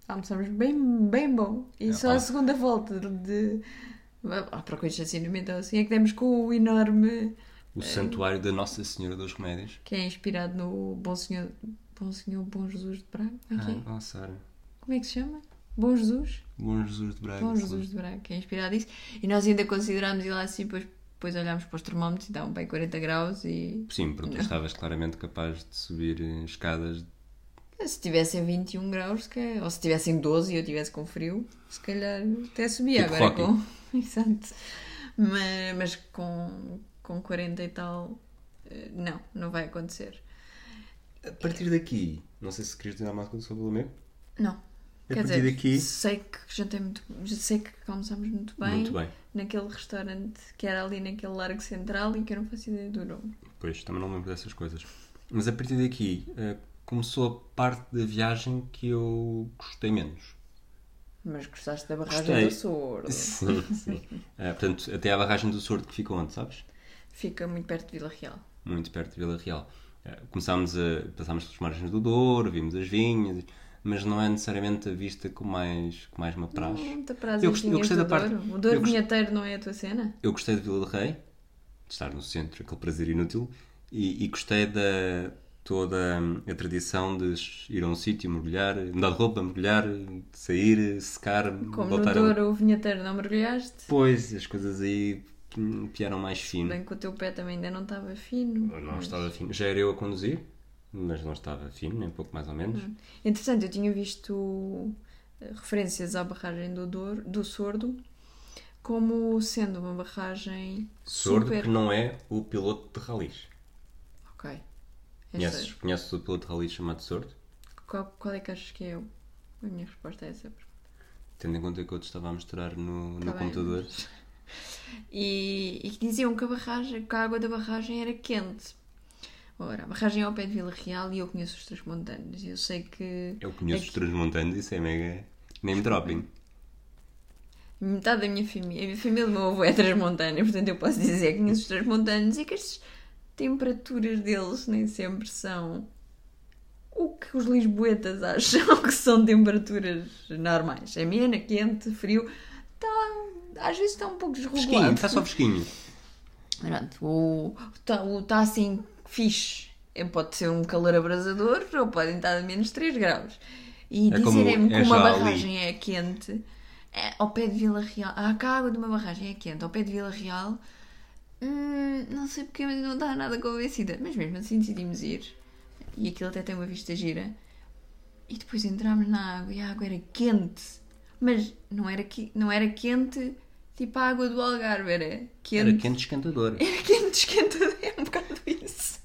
Almoçamos bem, bem bom. E É, só ó. a segunda volta de. À procura de estacionamento ou assim é que demos com o enorme. O santuário da Nossa Senhora dos Remédios. que é inspirado no Bom Senhor. Bom Senhor Bom Jesus de Braga. Como é que é? Ah, oh, Sara. Como é que se chama? Bom Jesus? Bom Jesus de Braga. Bom. Jesus de Braga, que é inspirado nisso. E nós ainda considerámos ir lá assim, depois, depois olhámos para os termómetros e estavam bem 40 graus e. Sim, porque tu estavas claramente capaz de subir eh, escadas. Se tivessem 21 graus, se calhar- ou se tivessem 12 e eu tivesse com frio, se calhar até subia Tipo agora com. *laughs* Exato. Mas, mas com, com 40 e tal, eh, não, não vai acontecer. A partir daqui, não sei se querias dizer alguma coisa sobre o Lamego. Não. A Quer partir dizer, daqui- sei que jantei muito, sei que almoçámos muito bem, Muito bem. naquele restaurante que era ali naquele largo central e que eu não faço ideia do nome. Pois, também não me lembro dessas coisas. Mas a partir daqui, eh, começou a parte da viagem que eu gostei menos. Mas gostaste da barragem Gostei. do Sordo. *laughs* Sim, sim. Eh, portanto, até à barragem do Sordo que fica onde, sabes? Fica muito perto de Vila Real. muito perto de Vila Real. Eh, Começámos a passámos pelas margens do Douro, vimos as vinhas, mas não é necessariamente a vista que mais, que mais me apraz. Hum, te apraz Eu gostei- eu gostei do da parte- Douro. O Douro gost- vinheteiro não é a tua cena? Eu gostei de Vila de Rei, de estar no centro, aquele prazer inútil, e, e gostei da toda hum, a tradição de ir a um sítio, mergulhar, mudar de roupa, mergulhar, sair, secar, Como voltar no a... Douro o vinheteiro não mergulhaste? Depois as coisas aí hum, piaram mais fino. Bem que o teu pé também ainda não estava fino. Não mas- estava fino. Já era eu a conduzir, mas não estava fino, nem pouco mais ou menos. Entretanto, eu tinha visto eh, referências à barragem do, Douro, do Sordo como sendo uma barragem Sordo super... que não é o piloto de ralis. Conheces, conheces o piloto de ralis chamado Sordo? Qual, qual é que achas que é o- a minha resposta a essa? Tendo em conta que eu te estava a mostrar no, no Tá bem, computador. *laughs* E, e que diziam que a, barragem, que a água da barragem era quente. Ora, a barragem é ao pé de Vila Real e eu conheço os Transmontanos. Eu sei que Eu conheço Aqui- os transmontanos, isso é mega name dropping. metade da minha família, a minha família do meu avô é transmontana, portanto eu posso dizer que conheço os transmontanos e que as temperaturas deles nem sempre são o que os lisboetas *laughs* acham que são temperaturas normais. Amena, quente, frio, tá, às vezes está um pouco Fresquinho, desregulado. está só fresquinho. Pronto, o está tá assim fixe. É, Pode ser um calor abrasador ou podem estar a menos 3 graus. E É dizerem-me é que uma já ali. barragem é quente, é, ao pé de Vila Real, ah, que a água de uma barragem é quente, ao pé de Vila Real, hum, não sei porque, mas não está nada convencida. Mas mesmo assim decidimos ir. E aquilo até tem uma vista gira. E depois entramos na água e a água era quente. Mas não era, qui- não era quente tipo a água do Algarve, era quente. Era quente esquentador. Era quente esquentador, é um bocado isso.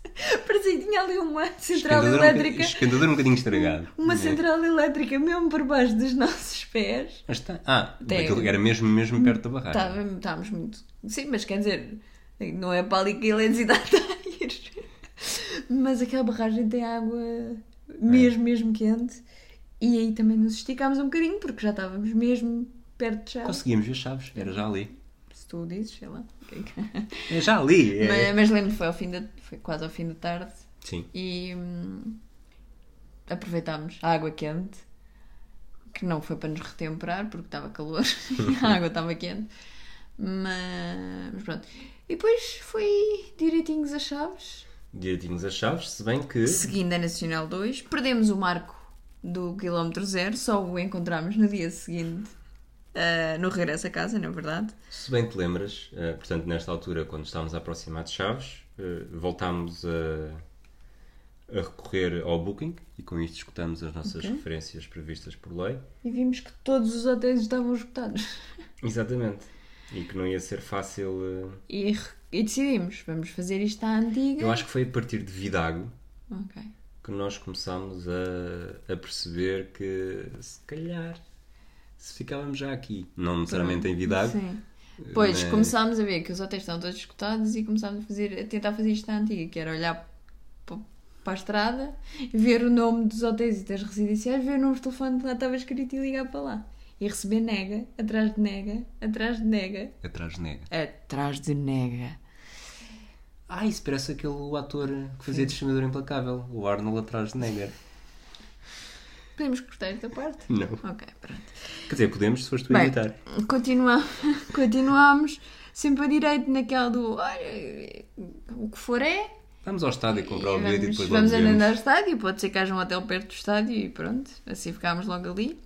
Parecia que tinha ali uma central Escandador um elétrica. bocadinho- escandador um bocadinho estragado. Uma Né? central elétrica mesmo por baixo dos nossos pés. Mas está. Ah, Tem- aquilo era mesmo, mesmo perto da barragem. Estávamos muito. Sim, mas quer dizer, não é para ali que está a ir. Mas aquela barragem tem água mesmo, mesmo quente. E aí também nos esticámos um bocadinho porque já estávamos mesmo perto de Chaves. Conseguimos ver chaves, era já ali. Se tu dizes, sei lá. Ok. É já ali. é- Mas, mas lembro que foi, ao fim da, foi quase ao fim da tarde Sim. e hum, aproveitámos a água quente, que não foi para nos retemperar porque estava calor e *laughs* a água estava quente. Mas, mas pronto. E depois foi direitinhos as chaves. Direitinhos as chaves, se bem que. Seguindo a Nacional 2, perdemos o marco do quilómetro zero, só o encontramos no dia seguinte, ah, no regresso a casa, na verdade. Se bem te lembras, eh, portanto, nesta altura, quando estávamos a aproximar de Chaves, eh, voltámos a, a recorrer ao Booking e com isto escutamos as nossas Ok. referências previstas por lei. E vimos que todos os hotéis estavam esgotados. Exatamente. E que não ia ser fácil. eh, E, e decidimos, vamos fazer isto à antiga. Eu acho que foi a partir de Vidago Ok. que nós começámos a, a perceber que se calhar se ficávamos já aqui, não necessariamente em Vidago, Sim. Pois, mas- começámos a ver que os hotéis estão todos escutados e começámos a, fazer, a tentar fazer isto à antiga, que era olhar para a estrada, ver o nome dos hotéis e das residenciais, ver o número de telefone que lá estava escrito e ligar para lá. E receber nega, atrás de nega, atrás de nega, atrás de nega. atrás de nega. Ah, isso parece aquele ator que fazia Destinador Implacável, o Arnold atrás de nega. Podemos cortar esta parte? Não. Ok, pronto. Quer dizer, podemos se foste tu a Bem, imitar. continua, *laughs* continuamos sempre a direito naquela do olha, o que for é. Vamos ao estádio comprar o bilhete e vamos, depois vamos logo andando ao estádio, pode ser que haja um hotel perto do estádio e pronto, assim ficámos logo ali.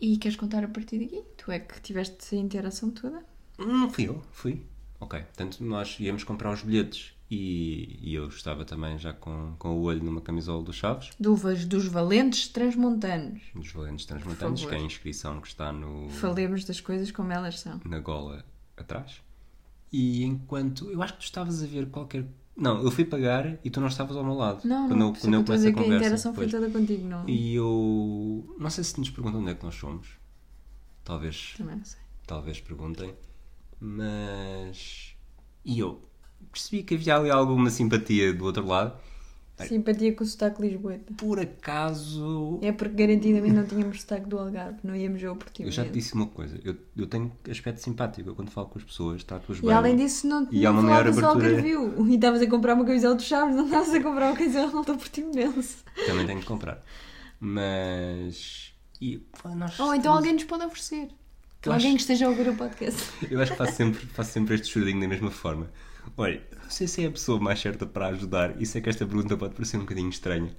E queres contar a partir daqui? Tu é que tiveste a interação toda? Não fui eu, fui. Ok, portanto nós íamos comprar os bilhetes e, e eu estava também já com, com o olho numa camisola dos Chaves, Duvas dos valentes transmontanos. dos Valentes Transmontanos, que é a inscrição que está no, Falemos das coisas como elas são. na gola atrás. E enquanto. Eu acho que tu estavas a ver qualquer. Não, eu fui pagar e tu não estavas ao meu lado. Não, quando não, eu, quando eu é eu estou a dizer a conversa. interação foi toda contigo, não? E eu. Não sei se nos perguntam onde é que nós somos. Talvez, Também não sei. talvez perguntem. Mas. E eu percebi que havia ali alguma simpatia do outro lado. Simpatia com o sotaque lisboeta. Por acaso. É porque garantidamente não tínhamos sotaque do Algarve, não íamos ver o Eu já te disse uma coisa. Eu, eu tenho aspecto simpático. Eu quando falo com as pessoas, trato-as E bem. além disso, não, E há uma maior abertura. Algarvio. E estavas a comprar uma camisola dos Chaves, não estavas a comprar uma camisola do Portimonense. Também tenho que comprar. Mas. E, pá, nós Ou então alguém nos pode oferecer. Alguém acho- que esteja a ouvir o podcast. Eu acho que faço sempre, faço sempre este churdinho da mesma forma. Olha, não sei se é a pessoa mais certa para ajudar, e sei que esta pergunta pode parecer um bocadinho estranha,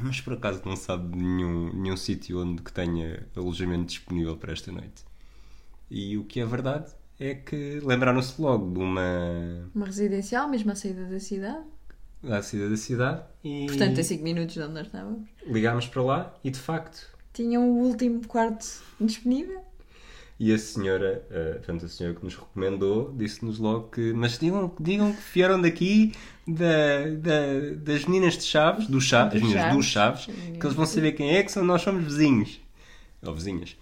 mas por acaso não sabe de nenhum, nenhum sítio onde que tenha alojamento disponível para esta noite. E o que é verdade é que lembraram-se logo de uma. Uma residencial, mesmo à saída da cidade. da saída da cidade e Portanto, a 5 minutos de onde nós estávamos. ligámos para lá e de facto. Tinham o último quarto disponível. E a senhora, eh, portanto, a senhora que nos recomendou, disse-nos logo que. Mas digam, digam que vieram daqui da, da- das meninas de Chaves, do Chaves, as meninas Chaves. Chaves, que eles vão saber quem é, que são, nós somos vizinhos. Ou vizinhas.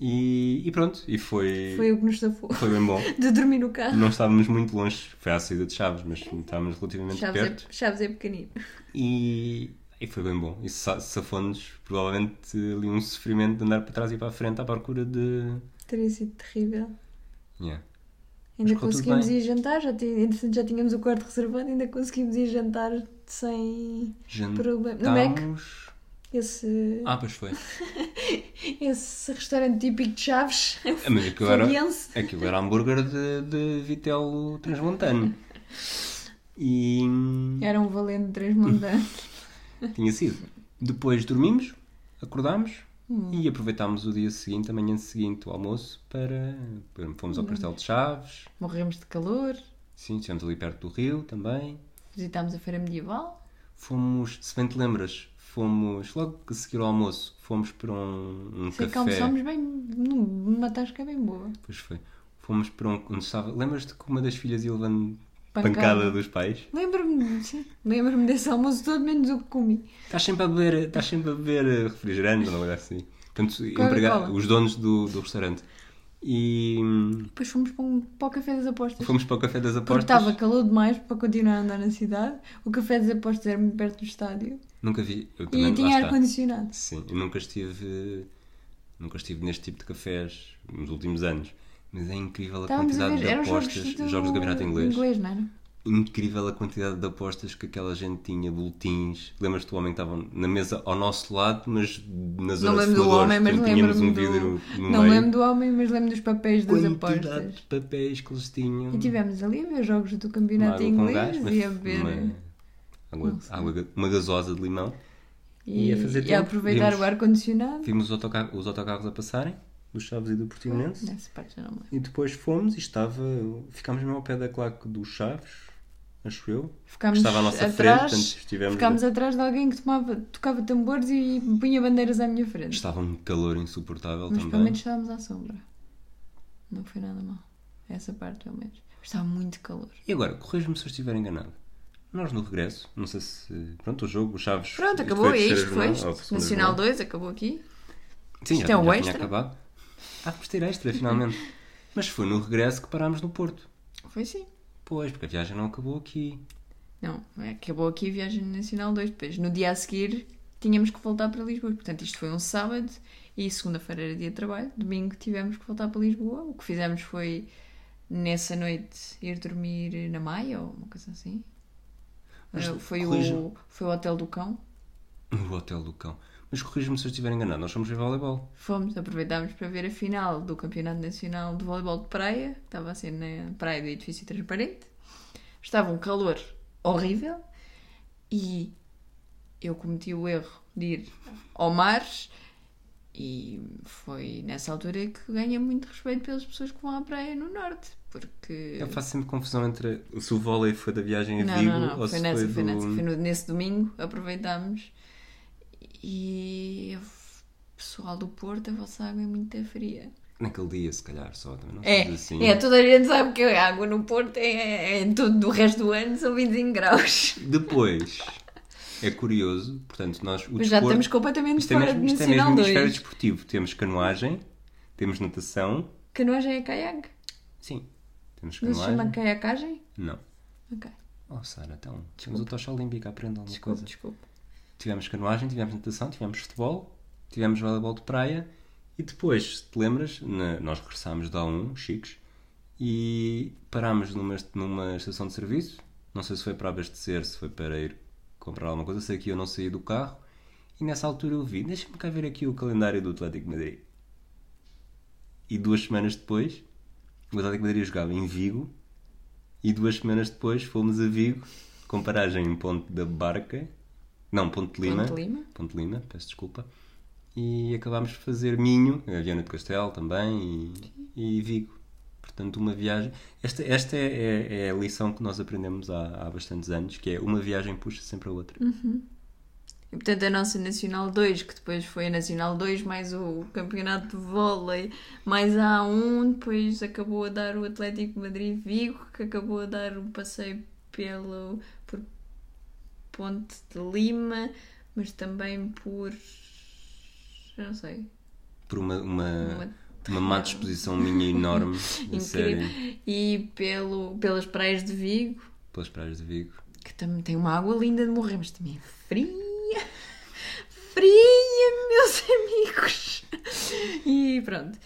E, e pronto, e foi, Foi o que nos safou. foi bem bom. *laughs* De dormir no carro. Não estávamos muito longe, foi à saída de Chaves, mas estávamos relativamente Chaves é, perto. Chaves é pequenino. E, e foi bem bom. Isso sa- safou-nos provavelmente ali um sofrimento de andar para trás e para a frente à procura de. Teria sido terrível. Yeah. Ainda conseguimos ir jantar, já, entretanto já tínhamos o quarto reservado, ainda conseguimos ir jantar sem problema. No Mac, Jantámos. esse, Ah, pois foi. *laughs* esse restaurante típico de Chaves, Ah, Mas aquilo era, aquilo era hambúrguer de, de vitelo transmontano. E Era um valente transmontano. *laughs* tinha sido. Depois dormimos, acordámos Hum. e aproveitámos o dia seguinte, a manhã seguinte, o almoço, para. Fomos Hum. ao Castelo de Chaves. Morremos de calor, Sim, estivemos ali perto do rio também. visitámos a feira medieval. Fomos, se bem te lembras, fomos, logo a seguir ao almoço, fomos para um, um Sei que café. almoçámos bem numa tasca bem boa. Pois foi. Fomos para um. Onde estava. Lembras-te que uma das filhas ia levando Pancada dos pais. Lembro-me, sim. Lembro-me desse almoço todo, menos o que comi. Estás sempre a beber, estás sempre a beber eh, refrigerante ou algo assim. Portanto, empregado, os donos do, do restaurante. E hum, Depois fomos para, um, para o café das apostas. fomos para o café das Porque apostas. estava calor demais para continuar a andar na cidade. O café das apostas era muito perto do estádio. Nunca vi. Eu E também, lá tinha ar-condicionado. Sim, eu nunca estive. Nunca estive neste tipo de cafés nos últimos anos. Mas é incrível a Estávamos a quantidade ver, de apostas. jogos, do... jogos do campeonato inglês. inglês, não era? Incrível a quantidade de apostas que aquela gente tinha, boletins. Lembras-te do homem que estava na mesa ao nosso lado, mas na zona Não lembro do homem, mas tínhamos lembro-me um do... Não meio. lembro do homem, mas lembro dos papéis das quantidade apostas. de papéis que eles tinham. E tivemos ali a ver jogos do campeonato água inglês gás, e a beber uma, água, Não sei. água- uma gasosa de limão. e, e a fazer e a aproveitar Vimos- o ar-condicionado. Vimos os autocarros, os autocarros a passarem, dos Chaves e do Portimonense. Nessa parte já não me lembro. E depois fomos e estava. Ficámos mesmo ao pé da claque dos Chaves, acho eu. que Ficámos estava à nossa frente, atrás, estivemos. ficámos atrás de alguém que tomava, tocava tambores e punha bandeiras à minha frente. Estava um calor insuportável Mas pelo também. menos estávamos à sombra. Não foi nada mal. Essa parte, pelo menos. Estava muito calor. E agora, corrija-me se eu estiver enganado. Nós no regresso, não sei se. Pronto, o jogo, os Chaves. Pronto, acabou, é isto, foi Nacional jornada. 2 acabou aqui. Sim, Isto já, é um já extra? tinha acabado. Vamos ter extra, finalmente. *laughs* Mas foi no regresso que parámos no Porto. Foi sim. Pois, porque a viagem não acabou aqui. Não, acabou aqui a viagem nacional 2. Depois, no dia a seguir, tínhamos que voltar para Lisboa. Portanto, isto foi um sábado e segunda-feira era dia de trabalho. Domingo tivemos que voltar para Lisboa. O que fizemos foi, nessa noite, ir dormir na Maia ou uma coisa assim. Mas Eh, foi, o, foi o Hotel do Cão. O Hotel do Cão. Mas corrija-me se eu estiver enganado, nós fomos ver voleibol. Fomos, aproveitámos para ver a final do Campeonato Nacional de Voleibol de Praia, que estava a ser na praia do edifício transparente. Estava um calor horrível e eu cometi o erro de ir ao mar e foi nessa altura que ganha muito respeito pelas pessoas que vão à praia no norte, porque... Eu faço sempre confusão entre se o vôlei foi da viagem a Não, Vigo não, não, ou foi se nessa, foi foi do... nessa, foi nesse domingo, aproveitámos e o pessoal do Porto, a vossa água é muito fria. Naquele dia, se calhar, só. Também não É, assim. é, toda a gente sabe que a água no Porto é, é em todo o resto do ano são 25 graus. Depois, é curioso, portanto, nós... O Mas já desporto- estamos completamente Isto é fora mesmo, de isto é Nacional mesmo 2. hemisfério desportivo. Temos canoagem, temos natação. Canoagem é caiaque? Sim, temos Não se canoagem. chama caiacagem? Não. Ok, Oh, Sara, então, temos o tocha olímpica, aprenda alguma desculpa, coisa. desculpa. Tivemos canoagem, tivemos natação, tivemos futebol, tivemos voleibol de praia e depois, se te lembras, na- nós regressámos da A1, chiques, e parámos numa, numa estação de serviço. Não sei se foi para abastecer, se foi para ir comprar alguma coisa. Sei que eu não saí do carro e nessa altura eu vi, deixa-me cá ver aqui o calendário do Atlético de Madrid. E duas semanas depois, o Atlético de Madrid jogava em Vigo e duas semanas depois fomos a Vigo, com paragem em Ponte da Barca, não, Ponte de Lima, Ponte Lima. Ponte de Lima, peço desculpa, e acabámos por fazer Minho, a Viana de Castelo também e, e Vigo. Portanto, uma viagem. Esta, esta é, é- é a lição que nós aprendemos há, há bastantes anos, que é uma viagem puxa sempre a outra. E portanto a nossa Nacional 2, que depois foi a Nacional 2 mais o campeonato de vôlei, mais a A1, depois acabou a dar o Atlético de Madrid Vigo, que acabou a dar um passeio pelo, Ponte de Lima, mas também por. eu não sei. Por uma, uma, Uma uma má disposição minha enorme, *laughs* Incrível. E pelo, pelas praias de Vigo, pelas praias de Vigo. que também tem uma água linda de morrer, mas também é fria. Fria, meus amigos. E pronto.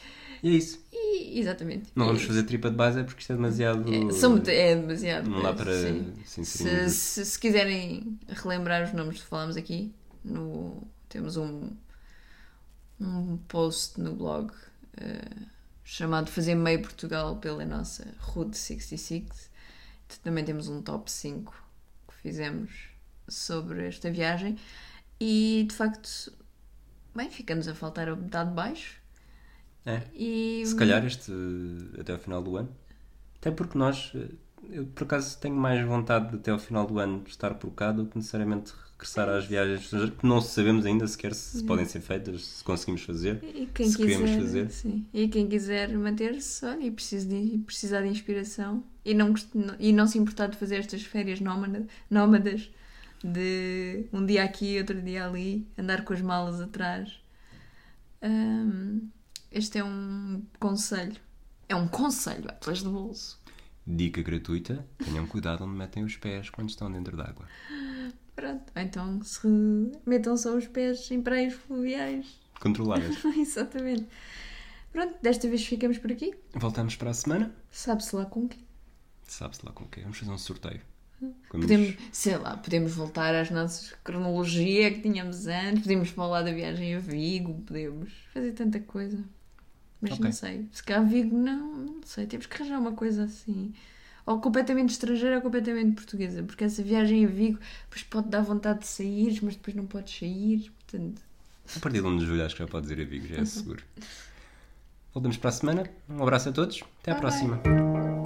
E é isso. E, exatamente. Não vamos fazer tripa de base é porque isto é demasiado. É, são muito- é demasiado. Não dá para sim. se inserir. Se, se, se quiserem relembrar os nomes que falámos aqui, no, temos um, um post no blog eh, chamado Fazer Meio Portugal pela nossa Route 66. Também temos um top 5 que fizemos sobre esta viagem e de facto, bem, ficamos a faltar a metade de baixo. É. E, Se calhar este até ao final do ano. Até porque nós, eu por acaso tenho mais vontade de até ao final do ano estar por cá do que necessariamente regressar às viagens que não sabemos ainda sequer se podem ser feitas, se conseguimos fazer, E quem se queremos quiser, fazer. Sim. E quem quiser manter-se, olha, e precisa de, precisar de inspiração e não, e não se importar de fazer estas férias nómada- nómadas de um dia aqui, outro dia ali, andar com as malas atrás. Hum, este é um conselho. É um conselho, atlas de bolso. Dica gratuita: tenham cuidado onde metem os pés quando estão dentro d'água. Pronto. Então se metam só os pés em praias fluviais. Controladas. *laughs* Exatamente. Pronto, desta vez ficamos por aqui. Voltamos para a semana. Sabe-se lá com o quê? Sabe-se lá com o quê? Vamos fazer um sorteio. Podemos, sei lá, podemos voltar às nossas cronologia que tínhamos antes, podemos falar da viagem a Vigo, podemos fazer tanta coisa. Mas Ok. não sei, se cá Vigo não, não sei, temos que arranjar uma coisa assim. Ou completamente estrangeira ou completamente portuguesa, porque essa viagem a Vigo depois pode dar vontade de sair, mas depois não podes sair, portanto. A partir de 1 de julho acho que já pode dizer a Vigo, Uhum. já é seguro. Voltamos para a semana. Um abraço a todos. Até à Bye, próxima.